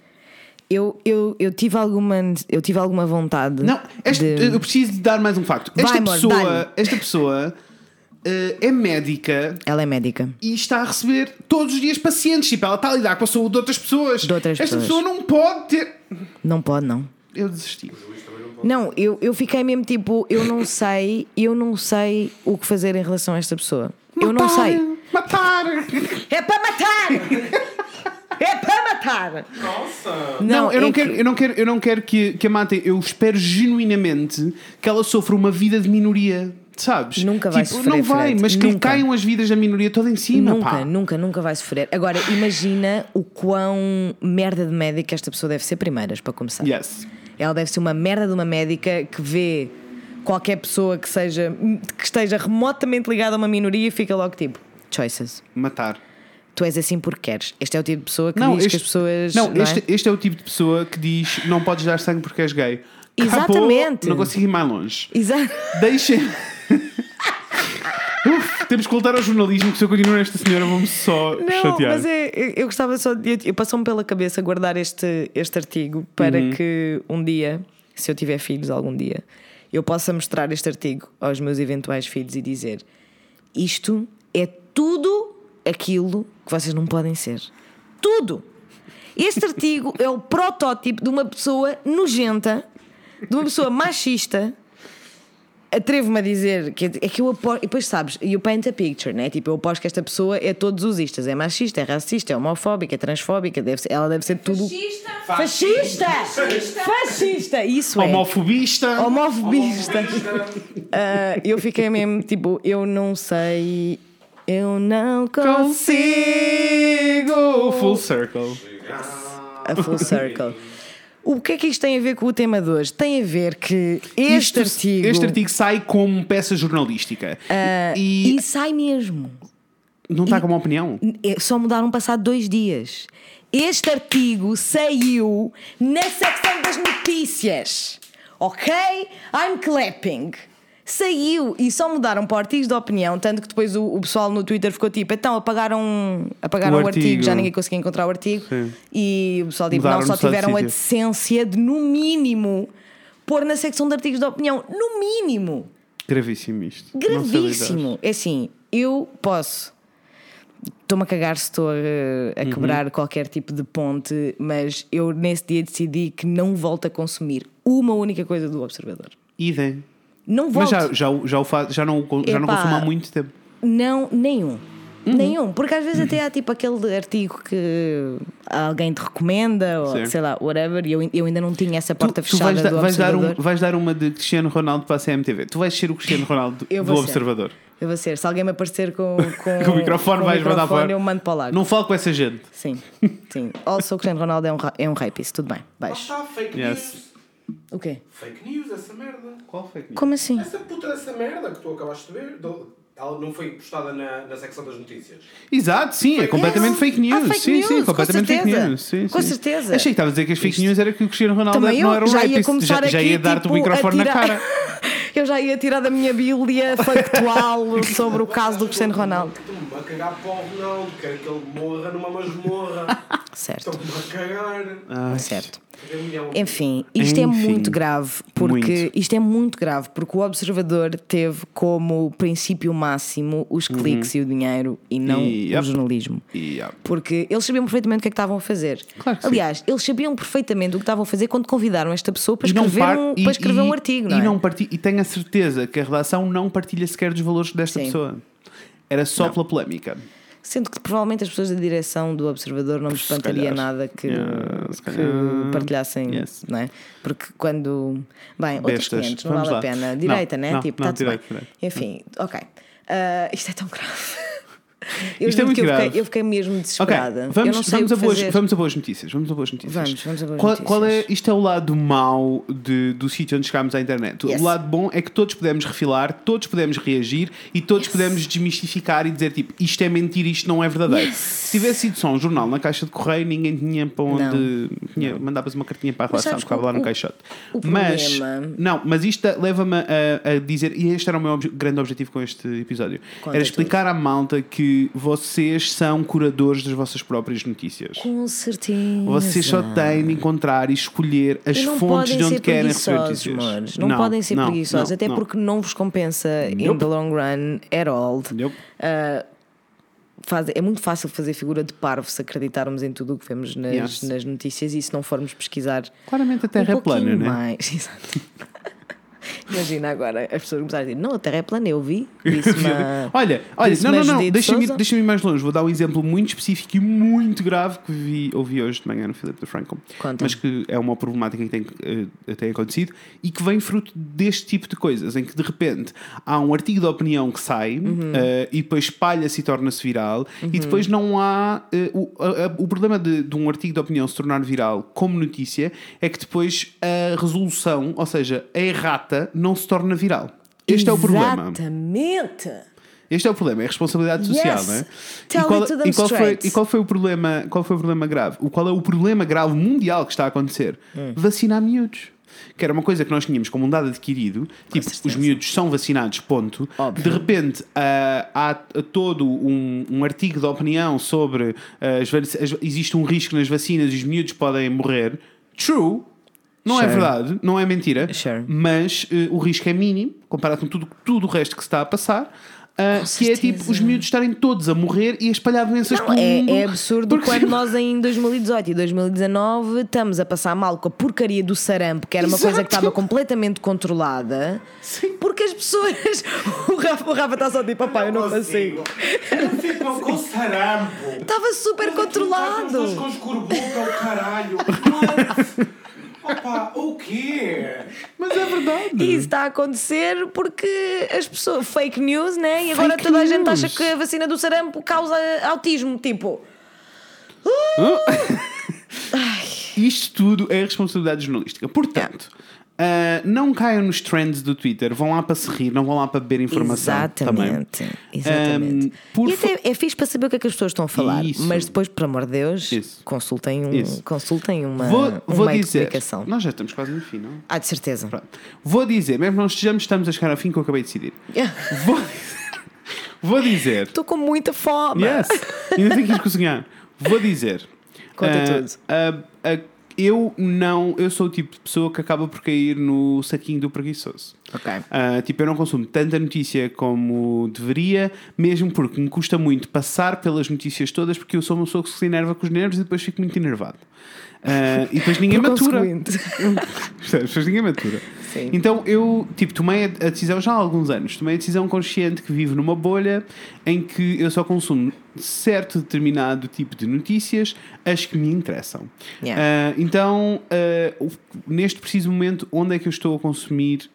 Eu, eu, eu, tive alguma, eu tive alguma vontade. Não, esta- de- eu preciso dar mais um facto. Esta Vai, amor, pessoa, esta pessoa eh, é médica Ela é médica. e está a receber todos os dias pacientes. Tipo, ela está a lidar com a saúde de outras pessoas. De outras esta pessoas. pessoa não pode ter. Não pode, não. Eu desisti. Não, eu, eu fiquei mesmo tipo, eu não sei, eu não sei o que fazer em relação a esta pessoa. Eu não Matar, sei. Matar! É para matar! É para matar! Nossa! Não, eu é não, que- quero, eu não quero, eu não quero que, que a matem. Eu espero genuinamente que ela sofra uma vida de minoria. Sabes? Nunca vai tipo, sofrer, Não vai, Fred. mas que Nunca. caiam as vidas da minoria toda em cima. nunca, pá. nunca, nunca vai sofrer. Agora, imagina o quão merda de médica esta pessoa deve ser primeiras, para começar. Yes. Ela deve ser uma merda de uma médica que vê qualquer pessoa que seja que esteja remotamente ligada a uma minoria e fica logo tipo, choices. Matar. Tu és assim porque queres. Este é o tipo de pessoa que Não, diz este, que as pessoas. não, não é? este, este é o tipo de pessoa que diz não podes dar sangue porque és gay. Exatamente. Acabou, não consigo ir mais longe. Exato. Deixem. Temos que voltar ao jornalismo, que se eu continuar esta senhora vou-me só Não, chatear. mas é, eu, eu gostava só de. Eu, eu passou-me pela cabeça guardar este, este artigo para Uhum. que um dia, se eu tiver filhos algum dia, eu possa mostrar este artigo aos meus eventuais filhos e dizer: isto é tudo aquilo que vocês não podem ser. Tudo! Este artigo é o protótipo de uma pessoa nojenta, de uma pessoa machista. Atrevo-me a dizer que é que eu aposto, e depois sabes, you paint a picture, né? Tipo, eu aposto que esta pessoa é todos os istas, é machista, é racista, é homofóbica, é transfóbica, deve ser- ela deve ser tudo. Fascista. Fascista! Fascista! Isso é. Homofobista. Homofobista. Ah, eu fiquei mesmo tipo, eu não sei, eu não consigo. Consigo! Full circle. A full circle. O que é que isto tem a ver com o tema de hoje? Tem a ver que este Isto- artigo. Este artigo sai como peça jornalística. e E sai mesmo. não está como opinião. É, Só mudaram passado dois dias. Este artigo saiu na secção das notícias. Ok? I'm clapping. Saiu e só mudaram para artigos de opinião, tanto que depois o, o pessoal no Twitter ficou tipo, então apagaram, apagaram O o, artigo. artigo. já ninguém conseguia encontrar o artigo. Sim. E o pessoal tipo, não, só tiveram a decência de, no mínimo, pôr na secção de artigos de opinião. No mínimo. Gravíssimo isto. Gravíssimo. É assim, eu posso. Estou-me a cagar se estou a, a Uhum. quebrar qualquer tipo de ponte, mas eu nesse dia decidi que não volto a consumir uma única coisa do Observador. Idem. Não Mas volto. já, já, o- já, o faz, já não, o- já não consumo há muito tempo. Não, nenhum. Uhum. Nenhum, porque às vezes até há tipo aquele artigo que alguém te recomenda ou Certo. sei lá, whatever, e eu, eu ainda não tinha essa porta tu, tu fechada vais, da- do vais dar um, vais dar uma de Cristiano Ronaldo para a CMTV. Tu vais ser o Cristiano Ronaldo Eu do ser. Observador. Eu vou ser, se alguém me aparecer com, com, Com o microfone com o vais mandar microfone, fora. eu mando para o lago. Não falo com essa gente. Sim, sim. Also, o Cristiano Ronaldo é um, é um rapist, tudo bem, beijo. está, fake Yes. news. O quê? Fake news, essa merda. Qual fake news? Como assim? Essa puta dessa merda que tu acabaste de ver, do- ela não foi postada na, na secção das notícias. Exato, sim, é completamente fake news. Ah, fake sim, sim, news, com completamente fake certeza. news. Sim, Com sim. certeza. Achei que estavas a dizer que as fake news era que o Cristiano Ronaldo Também não eu era um já ia rapist. começar já, já ia dar-te tipo, o microfone a na tirar- cara. Eu já ia tirar da minha bíblia factual sobre o caso do Cristiano Ronaldo. Estou-me a cagar para o Ronaldo, quero que ele morra numa masmorra. Certo, Estou-me a cagar. certo. Enfim, isto é Enfim. muito grave porque Muito. isto é muito grave porque o observador teve como princípio máximo os cliques e o dinheiro e não Uhum. E, o yep. jornalismo. E, ah, Porque eles sabiam perfeitamente o que é que estavam a fazer. Claro que sim. Aliás, eles sabiam perfeitamente o que estavam a fazer quando convidaram esta pessoa para e não escrever, par- um, e- para escrever e- um artigo, não e é? não parti- E tenho a certeza que a redação não partilha sequer dos valores desta Sim. pessoa. Era só pela polémica. Sendo que provavelmente as pessoas da direção do Observador não me espantaria nada que, Yeah, que partilhassem, Yes. não é? Porque quando. Bem, outros. 500, não Vamos vale a lá. pena. Não, Direita, né? não, tipo, não, está tudo bem. direita. Enfim, ok. Ah, isto é tão grave. Eu Isto é muito eu grave. fiquei, eu fiquei mesmo desesperada. eu vamos, vamos, a boas, vamos a boas notícias. Vamos a boas notícias. Vamos, vamos a boas qual, notícias. qual é, isto é o lado mau de, do sítio onde chegámos à internet. Yes. O lado bom é que todos podemos refilar, todos podemos reagir e todos podemos desmistificar e dizer tipo isto é mentira, isto não é verdadeiro. Se tivesse sido só um jornal na caixa de correio, ninguém tinha para onde. Tinha, mandavas uma cartinha para a relação, ficava lá no caixote. o mas, problema- não, mas isto leva-me a, a dizer, e este era o meu obje- grande objetivo com este episódio: Conta era tudo. explicar à malta que que vocês são curadores das vossas próprias notícias. Com certeza. Vocês só têm de encontrar e escolher as E não fontes de onde querem receber notícias. manos. Não, podem ser não, preguiçosos, não, até não. porque não vos compensa in Nope. the long run at all. Nope. Faz- é muito fácil fazer figura de parvo se acreditarmos em tudo o que vemos nas, Yes. nas notícias e se não formos pesquisar Claramente a Terra um é plana, né? mais. Exato. Imagina agora as pessoas começarem a dizer: Não, a Terra é plana, eu vi. Uma... Olha, olha, não, não, não, deixa-me ir, deixa ir mais longe. Vou dar um exemplo muito específico e muito grave que vi, ouvi hoje de manhã no Filipe de Franco. Mas que é uma problemática que tem, eh, tem acontecido e que vem fruto deste tipo de coisas, em que de repente há um artigo de opinião que sai Uhum. eh, e depois espalha-se e torna-se viral e depois não há. eh, o, a- o problema de, de um artigo de opinião se tornar viral como notícia é que depois a resolução, ou seja, a errata, não se torna viral. Este é o problema. Exatamente. Este é o problema, é a responsabilidade Yes. social, não é? Tell e qual, it to them e qual foi, e qual foi o problema? Qual foi o problema grave? O qual é o problema grave mundial que está a acontecer? Hum. Vacinar miúdos. Que era uma coisa que nós tínhamos como um dado adquirido, tipo, certeza. os miúdos são vacinados, ponto. Óbvio. De repente ah, há todo um, um artigo de opinião sobre ah, as, as- existe um risco nas vacinas e os miúdos podem morrer. True, não é verdade, não é mentira, Sure. mas eh, o risco é mínimo comparado com tudo, tudo o resto que se está a passar. Com que é certeza. tipo os miúdos estarem todos a morrer e a espalhar doenças Não, pelo mundo. é, é absurdo Porque- quando nós em 2018 e 2019 estamos a passar mal com a porcaria do sarampo, que era uma coisa que Exato. estava completamente controlada, Sim. porque as pessoas. O Rafa, o Rafa está só tipo, papá, eu não consigo. Ficam com sarampo. Estava super controlado. com escorbuto ao caralho. Opa, o quê? Mas é verdade. E isso está a acontecer porque as pessoas. Fake news, né? E agora Fake toda a gente news. acha que a vacina do sarampo causa autismo. Tipo, Isto tudo é responsabilidade jornalística. Portanto, ah, não caiam nos trends do Twitter. Vão lá para se rir, não vão lá para beber informação. também. Exatamente. Exatamente. Ahm, por e até é fixe para saber o que é que as pessoas estão a falar. Isso. Mas depois, por amor de Deus, Isso. consultem, um, Isso. consultem uma, Vou, um vou de dizer. comunicação. Nós já estamos quase no fim, não? Ah, de certeza. Pronto. Vou dizer, mesmo não estejamos, estamos a chegar ao fim que eu acabei de decidir. Vou dizer. Vou dizer. Estou com muita fome. Yes! Ainda tenho que ir cozinhar. Vou dizer. Conta ah, tudo. ah, ah, eu não. Eu sou o tipo de pessoa que acaba por cair no saquinho do preguiçoso. Ok. Ah, tipo, eu não consumo tanta notícia como deveria, mesmo porque me custa muito passar pelas notícias todas, porque eu sou uma pessoa que se enerva com os nervos e depois fico muito enervado. Ah, e depois ninguém Por matura. Percebes? Depois ninguém matura. Sim. Então eu, tipo, tomei a decisão já há alguns anos, tomei a decisão consciente que vivo numa bolha em que eu só consumo certo determinado tipo de notícias, as que me interessam. Yeah. Ah, então, o- neste preciso momento, onde é que eu estou a consumir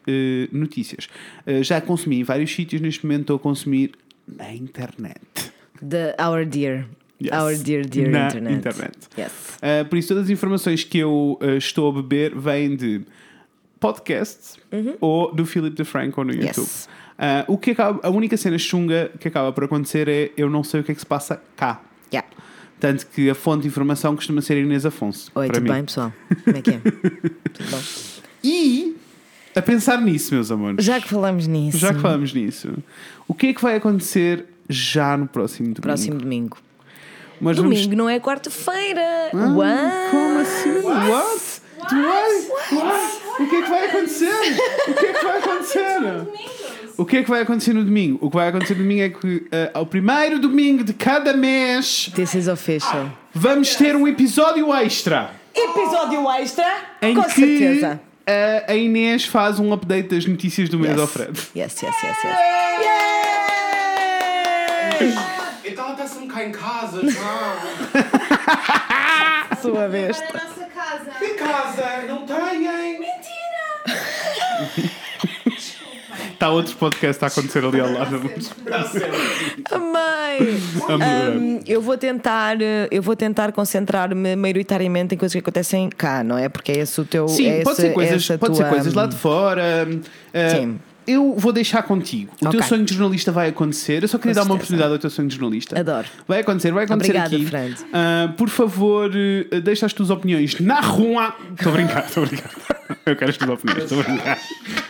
notícias? Já consumi em vários sítios, neste momento estou a consumir na internet. The Our Dear. Yes. Our Dear, Dear Na Internet. internet. Yes. Uh, por isso, todas as informações que eu uh, estou a beber vêm de podcasts ou do Philip DeFranco no YouTube. Uhum. Yes. Uh, o que acaba, a única cena chunga que acaba por acontecer é eu não sei o que é que se passa cá. Yeah. Tanto que a fonte de informação costuma ser Inês Afonso. Oi, tudo mim. bem, pessoal? Como é que é? tudo bom? E a pensar nisso, meus amores, Já que falamos nisso, já que falamos nisso, o que é que vai acontecer já no próximo domingo? próximo domingo. Mas vamos- Domingo não é quarta-feira. Ah, What? Como assim? What? What? What? O que é que vai acontecer? O que é que vai acontecer? O que é que vai acontecer no domingo? O que vai acontecer no domingo é que eh, ao primeiro domingo de cada mês This is official. vamos ter um episódio extra Episódio extra? em Com que certeza. eh, a Inês faz um update das notícias do mês Yes. ao Fred. Yes, yes, yes, yes. Yay! Então ela está-se cá em casa, já. Sua vez. Para a nossa casa. Em casa, não têm. Está outro podcast a acontecer ali ao lado. Amei! Hum, eu vou tentar, eh, eu vou tentar concentrar-me maioritariamente em coisas que acontecem cá, não é? Porque é esse o teu. Sim, é pode, esse- ser coisas, essa pode ser tua, coisas lá de fora. eh, Sim. Eu vou deixar contigo. O teu Ok. sonho de jornalista vai acontecer. Eu só queria Com dar uma certeza. oportunidade ao teu sonho de jornalista. Adoro. Vai acontecer, vai acontecer Obrigada, aqui. Ah, por favor, eh, deixa as tuas opiniões na rua. Estou a brincar, estou a brincar. Eu quero as tuas opiniões. Estou a brincar.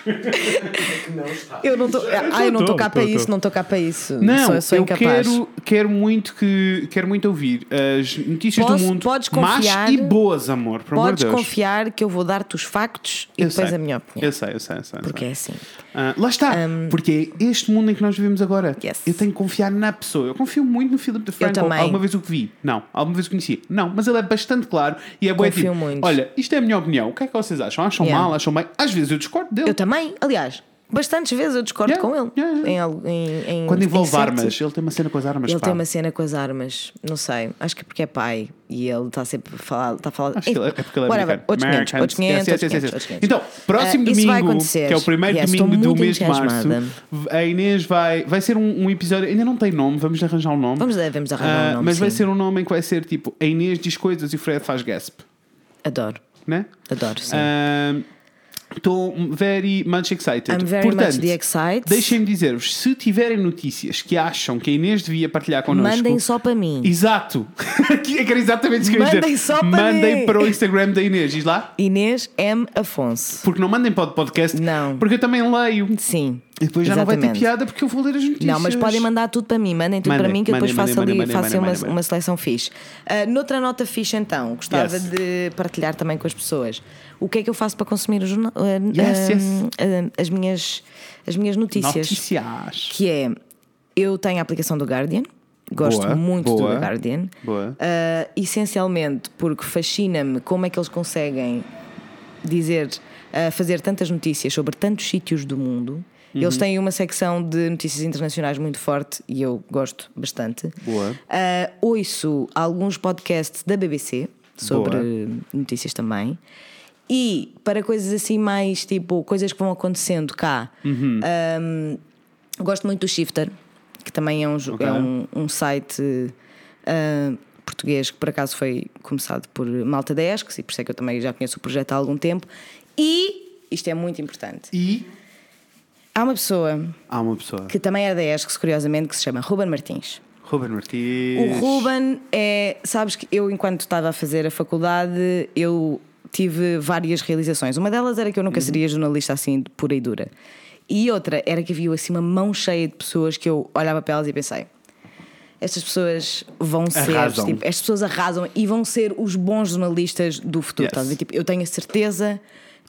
que não está. Eu não estou. Ah, eu não estou cá para isso, não estou cá para isso. Não, sou, sou eu incapaz. quero, quero, muito que, quero muito ouvir as notícias Posso- do mundo podes más confiar- e boas, amor. Por amor Podes de Deus. confiar que eu vou dar-te os factos e Eu depois sei. a minha opinião. Eu sei, eu sei, eu sei. eu Porque sei. é assim. Ah, lá está, porque é este mundo em que nós vivemos agora. Yes. Eu tenho que confiar na pessoa. Eu confio muito no Philip DeFranco. também. Alguma vez o que vi? Não. Alguma vez o conheci? Não. Mas ele é bastante claro e é bom Confio tipo, muito. Olha, isto é a minha opinião. O que é que vocês acham? Acham Yeah. mal? Acham bem? Às vezes eu discordo dele. Eu também, aliás, bastantes vezes eu discordo Yeah, com ele. yeah, yeah. Em, em, Quando envolve armas, ele tem uma cena com as armas. Ele pá. tem uma cena com as armas, não sei. Acho que é porque é pai e ele está sempre a falar. A falar Acho que ele- é porque ele é Whatever, americano. Outros 500, Americans. outros 500, Yes, yes, outros yes, 500, yes. outros 500. Então, próximo Ah, vai domingo, que é o primeiro Yes, domingo do mês de março, a Inês vai, vai ser um, um episódio. Ainda não tem nome, vamos arranjar um nome. Vamos, vamos arranjar Ah, um nome. mas vai sim. ser um nome em que vai ser tipo: a Inês diz coisas e o Fred faz gasp. Adoro, Né? adoro, sim. Estou very much excited. I'm very Portanto, much excited. Deixem-me dizer-vos: se tiverem notícias que acham que a Inês devia partilhar connosco. Mandem só para mim. Exato! Que era exatamente isso que eu ia Mandem só para Mandem mim. para o Instagram da Inês. Diz lá. Inês M. Afonso. Porque não mandem para o podcast. Não. Porque eu também leio. Sim. E depois já não vai ter exatamente. piada porque eu vou ler as notícias. Não, mas podem mandar tudo para mim, mandem tudo Mandem, para mim que eu depois mandem, faço mandem, ali faço uma, seleção fixe. Ah, noutra nota fixe então, gostava Yes. de partilhar também com as pessoas. O que é que eu faço para consumir jornal, ah, Yes, ah, yes. ah, as, minhas, as minhas notícias? Notícias. Que é, eu tenho a aplicação do Guardian, gosto Boa, muito boa. do Guardian. Boa. Ah, essencialmente porque fascina-me como é que eles conseguem dizer, ah, fazer tantas notícias sobre tantos sítios do mundo. Uhum. Eles têm uma secção de notícias internacionais muito forte e eu gosto bastante. Boa. Ah, ouço alguns podcasts da BBC sobre Boa. notícias também. E para coisas assim mais tipo coisas que vão acontecendo cá, Uhum. ahm, gosto muito do Shifter, que também é um, jo- Ok. é um, um site ah, português que por acaso foi começado por Malta Desks e por isso é que eu também já conheço o projeto há algum tempo. E isto é muito importante. E Há uma pessoa há uma pessoa. que também é da ESCS, curiosamente, que se chama Ruben Martins. Ruben Martins. O Ruben é. Sabes que eu, enquanto estava a fazer a faculdade, eu tive várias realizações. Uma delas era que eu nunca Uhum. seria jornalista assim, pura e dura. E outra era que havia assim uma mão cheia de pessoas que eu olhava para elas e pensei. Estas pessoas vão ser, Arrasam. tipo, estas pessoas arrasam e vão ser os bons jornalistas do futuro. Yes. ver? Tipo, eu tenho a certeza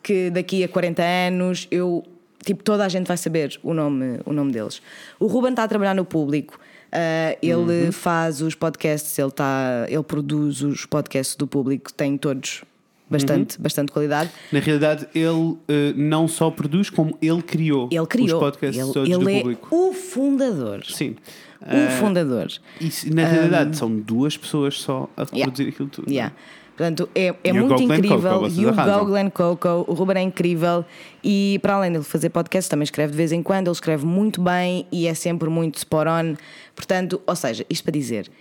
que daqui a 40 anos eu, tipo, toda a gente vai saber o nome, o nome deles. O Ruben está a trabalhar no público. ah, ele Uhum. faz os podcasts, ele, tá, ele produz os podcasts do público, tem todos bastante, Uhum. bastante qualidade. Na realidade, ele eh, não só produz, como ele criou, Ele criou. os podcasts ele todos ele do é público. o fundador. Sim. O fundador. E na realidade, são duas pessoas só a produzir aquilo tudo. Um, Yeah. Portanto, é, é muito Go incrível. Coco, e o. Go Glen Coco, o Ruben é incrível. E para além de ele fazer podcast, também escreve de vez em quando. Ele escreve muito bem e é sempre muito spot on. Portanto, ou seja, isto para dizer,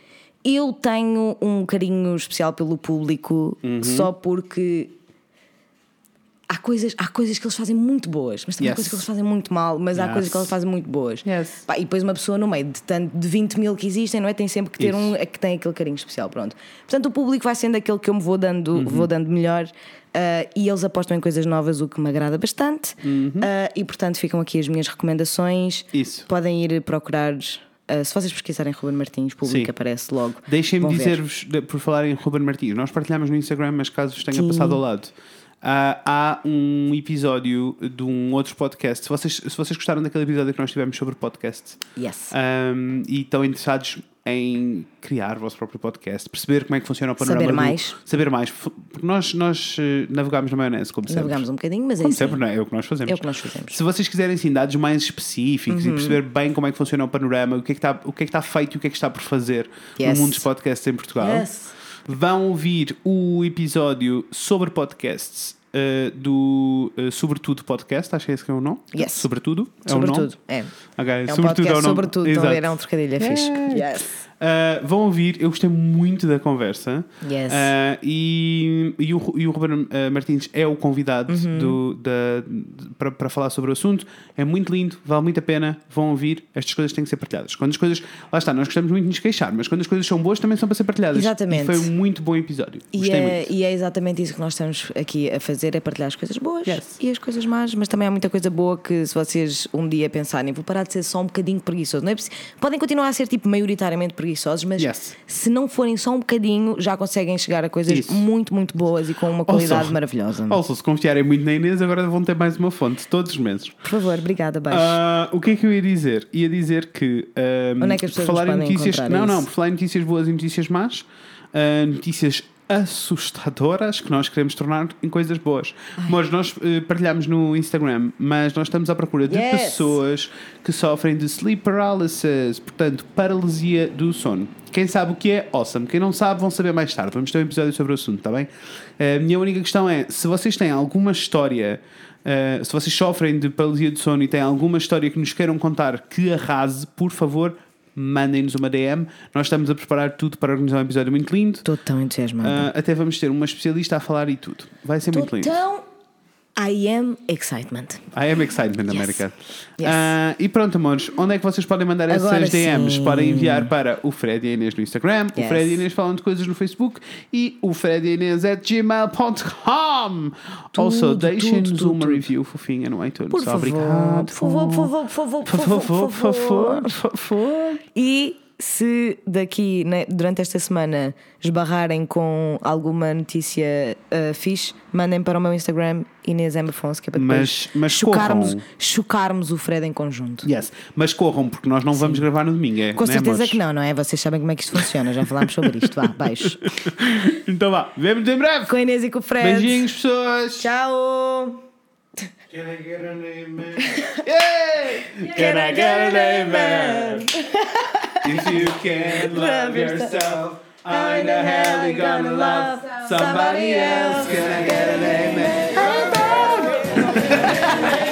eu tenho um carinho especial pelo público Uhum. só porque. Há coisas, há coisas que eles fazem muito boas, mas também há Yes. coisas que eles fazem muito mal, mas há Yes. coisas que eles fazem muito boas. Yes. Pá, e depois uma pessoa no meio de, tanto, de 20 mil que existem, não é? Tem sempre que ter Isso. um é que tem aquele carinho especial, pronto. Portanto, o público vai sendo aquele que eu me vou dando, Uhum. vou dando melhor ah, e eles apostam em coisas novas, o que me agrada bastante. Ah, e portanto, ficam aqui as minhas recomendações. Uhum. Isso. Podem ir procurar. ah, se vocês pesquisarem Ruben Martins, público Sim. aparece logo. Deixem-me dizer-vos, por falar em Ruben Martins, nós partilhamos no Instagram, mas caso vos tenha Sim. passado ao lado. Ah, há um episódio de um outro podcast. Se vocês, se vocês gostaram daquele episódio que nós tivemos sobre podcast Yes. um, e estão interessados em criar o vosso próprio podcast, perceber como é que funciona o panorama. Saber do- mais. Saber mais. Porque nós, nós eh, navegámos na maionese, como sempre. Navegamos um bocadinho, mas é Como assim. sempre, não é? É o que nós fazemos. É o que nós fazemos. Se vocês quiserem assim, dados mais específicos Uhum. e perceber bem como é que funciona o panorama, o que é que está, o que é que está feito e o que é que está por fazer Yes. no mundo dos podcasts em Portugal, Yes. Vão ouvir o episódio sobre podcasts eh, do eh, Sobretudo Podcast, acho que é esse que é o nome. Yes. Sobretudo? É o nome? Sobretudo. É. Ok, É um Sobretudo podcast é o nome. sobretudo. Estão a ver? Exato. É um trocadilho, é fixe. Yes. Uh, vão ouvir, eu gostei muito da conversa. Yes. Uh, e, e, o, e o Ruben uh, Martins é o convidado Uhum. do, da, de- para, para falar sobre o assunto. É muito lindo, vale muito a pena. Vão ouvir, estas coisas têm que ser partilhadas. Quando as coisas, lá está, nós gostamos muito de nos queixar, mas quando as coisas são boas também são para ser partilhadas. Exatamente. E foi um muito bom episódio. E Gostei é, muito. e é exatamente isso que nós estamos aqui a fazer: é partilhar as coisas boas Yes. e as coisas más, mas também há muita coisa boa que, se vocês um dia pensarem, vou parar de ser só um bocadinho preguiçoso, não é preciso- podem continuar a ser tipo maioritariamente preguiçosos, mas Yes. se não forem só um bocadinho, já conseguem chegar a coisas Isso. muito, muito boas e com uma qualidade Also- maravilhosa. Also, se confiarem muito na Inês, agora vão ter mais uma fonte todos os meses. Por favor, obrigada, baixo. Ah, o que é que eu ia dizer? Ia dizer que. ah, Onde é que as pessoas falar podem notícias. Não, não, por falar em notícias boas e notícias más, ah, notícias assustadoras que nós queremos tornar em coisas boas. Mas nós eh, partilhamos no Instagram, mas nós estamos à procura de Yes. pessoas que sofrem de sleep paralysis, portanto, paralisia do sono. Quem sabe o que é, awesome. Quem não sabe, vão saber mais tarde. Vamos ter um episódio sobre o assunto, está bem? A minha única questão é: se vocês têm alguma história, eh, se vocês sofrem de paralisia do sono e têm alguma história que nos queiram contar que arrase, por favor, mandem-nos uma DM. Nós estamos a preparar tudo para organizar um episódio muito lindo. Estou tão entusiasmada. Ah, até vamos ter uma especialista a falar e tudo. Vai ser Estou muito lindo. tão. I am excitement. I am excitement, Yes. América. Yes. Ah, e pronto, amores, onde é que vocês podem mandar Agora essas DMs? sim. Podem enviar para o Fred e a Inês no Instagram, o Yes. Fred e a Inês falam de coisas no Facebook e o Fred e a Inês at gmail.com. Also, deixem-nos uma tudo. review fofinha no iTunes. Por favor, Obrigado. por favor, por favor, por favor, Por favor, por favor, por favor. E se daqui, né, durante esta semana, esbarrarem com alguma notícia uh, fixe, mandem para o meu Instagram, Inês M. Afonso, que é para depois Mas- mas chocarmos, corram. chocarmos o Fred em conjunto. Yes. Mas corram, porque nós não vamos gravar no domingo. É, Com né, certeza amores? que não, não é? Vocês sabem como é que isto funciona, já falámos sobre isto. Vá, baixo. Então vá, vemos em breve. Com a Inês e com o Fred. Beijinhos, pessoas. Tchau! Can I get an amen? Yeah! Can I get an amen? If you can't love Love yourself, yourself, how in the hell you gonna love somebody else? Can I get an amen? amen?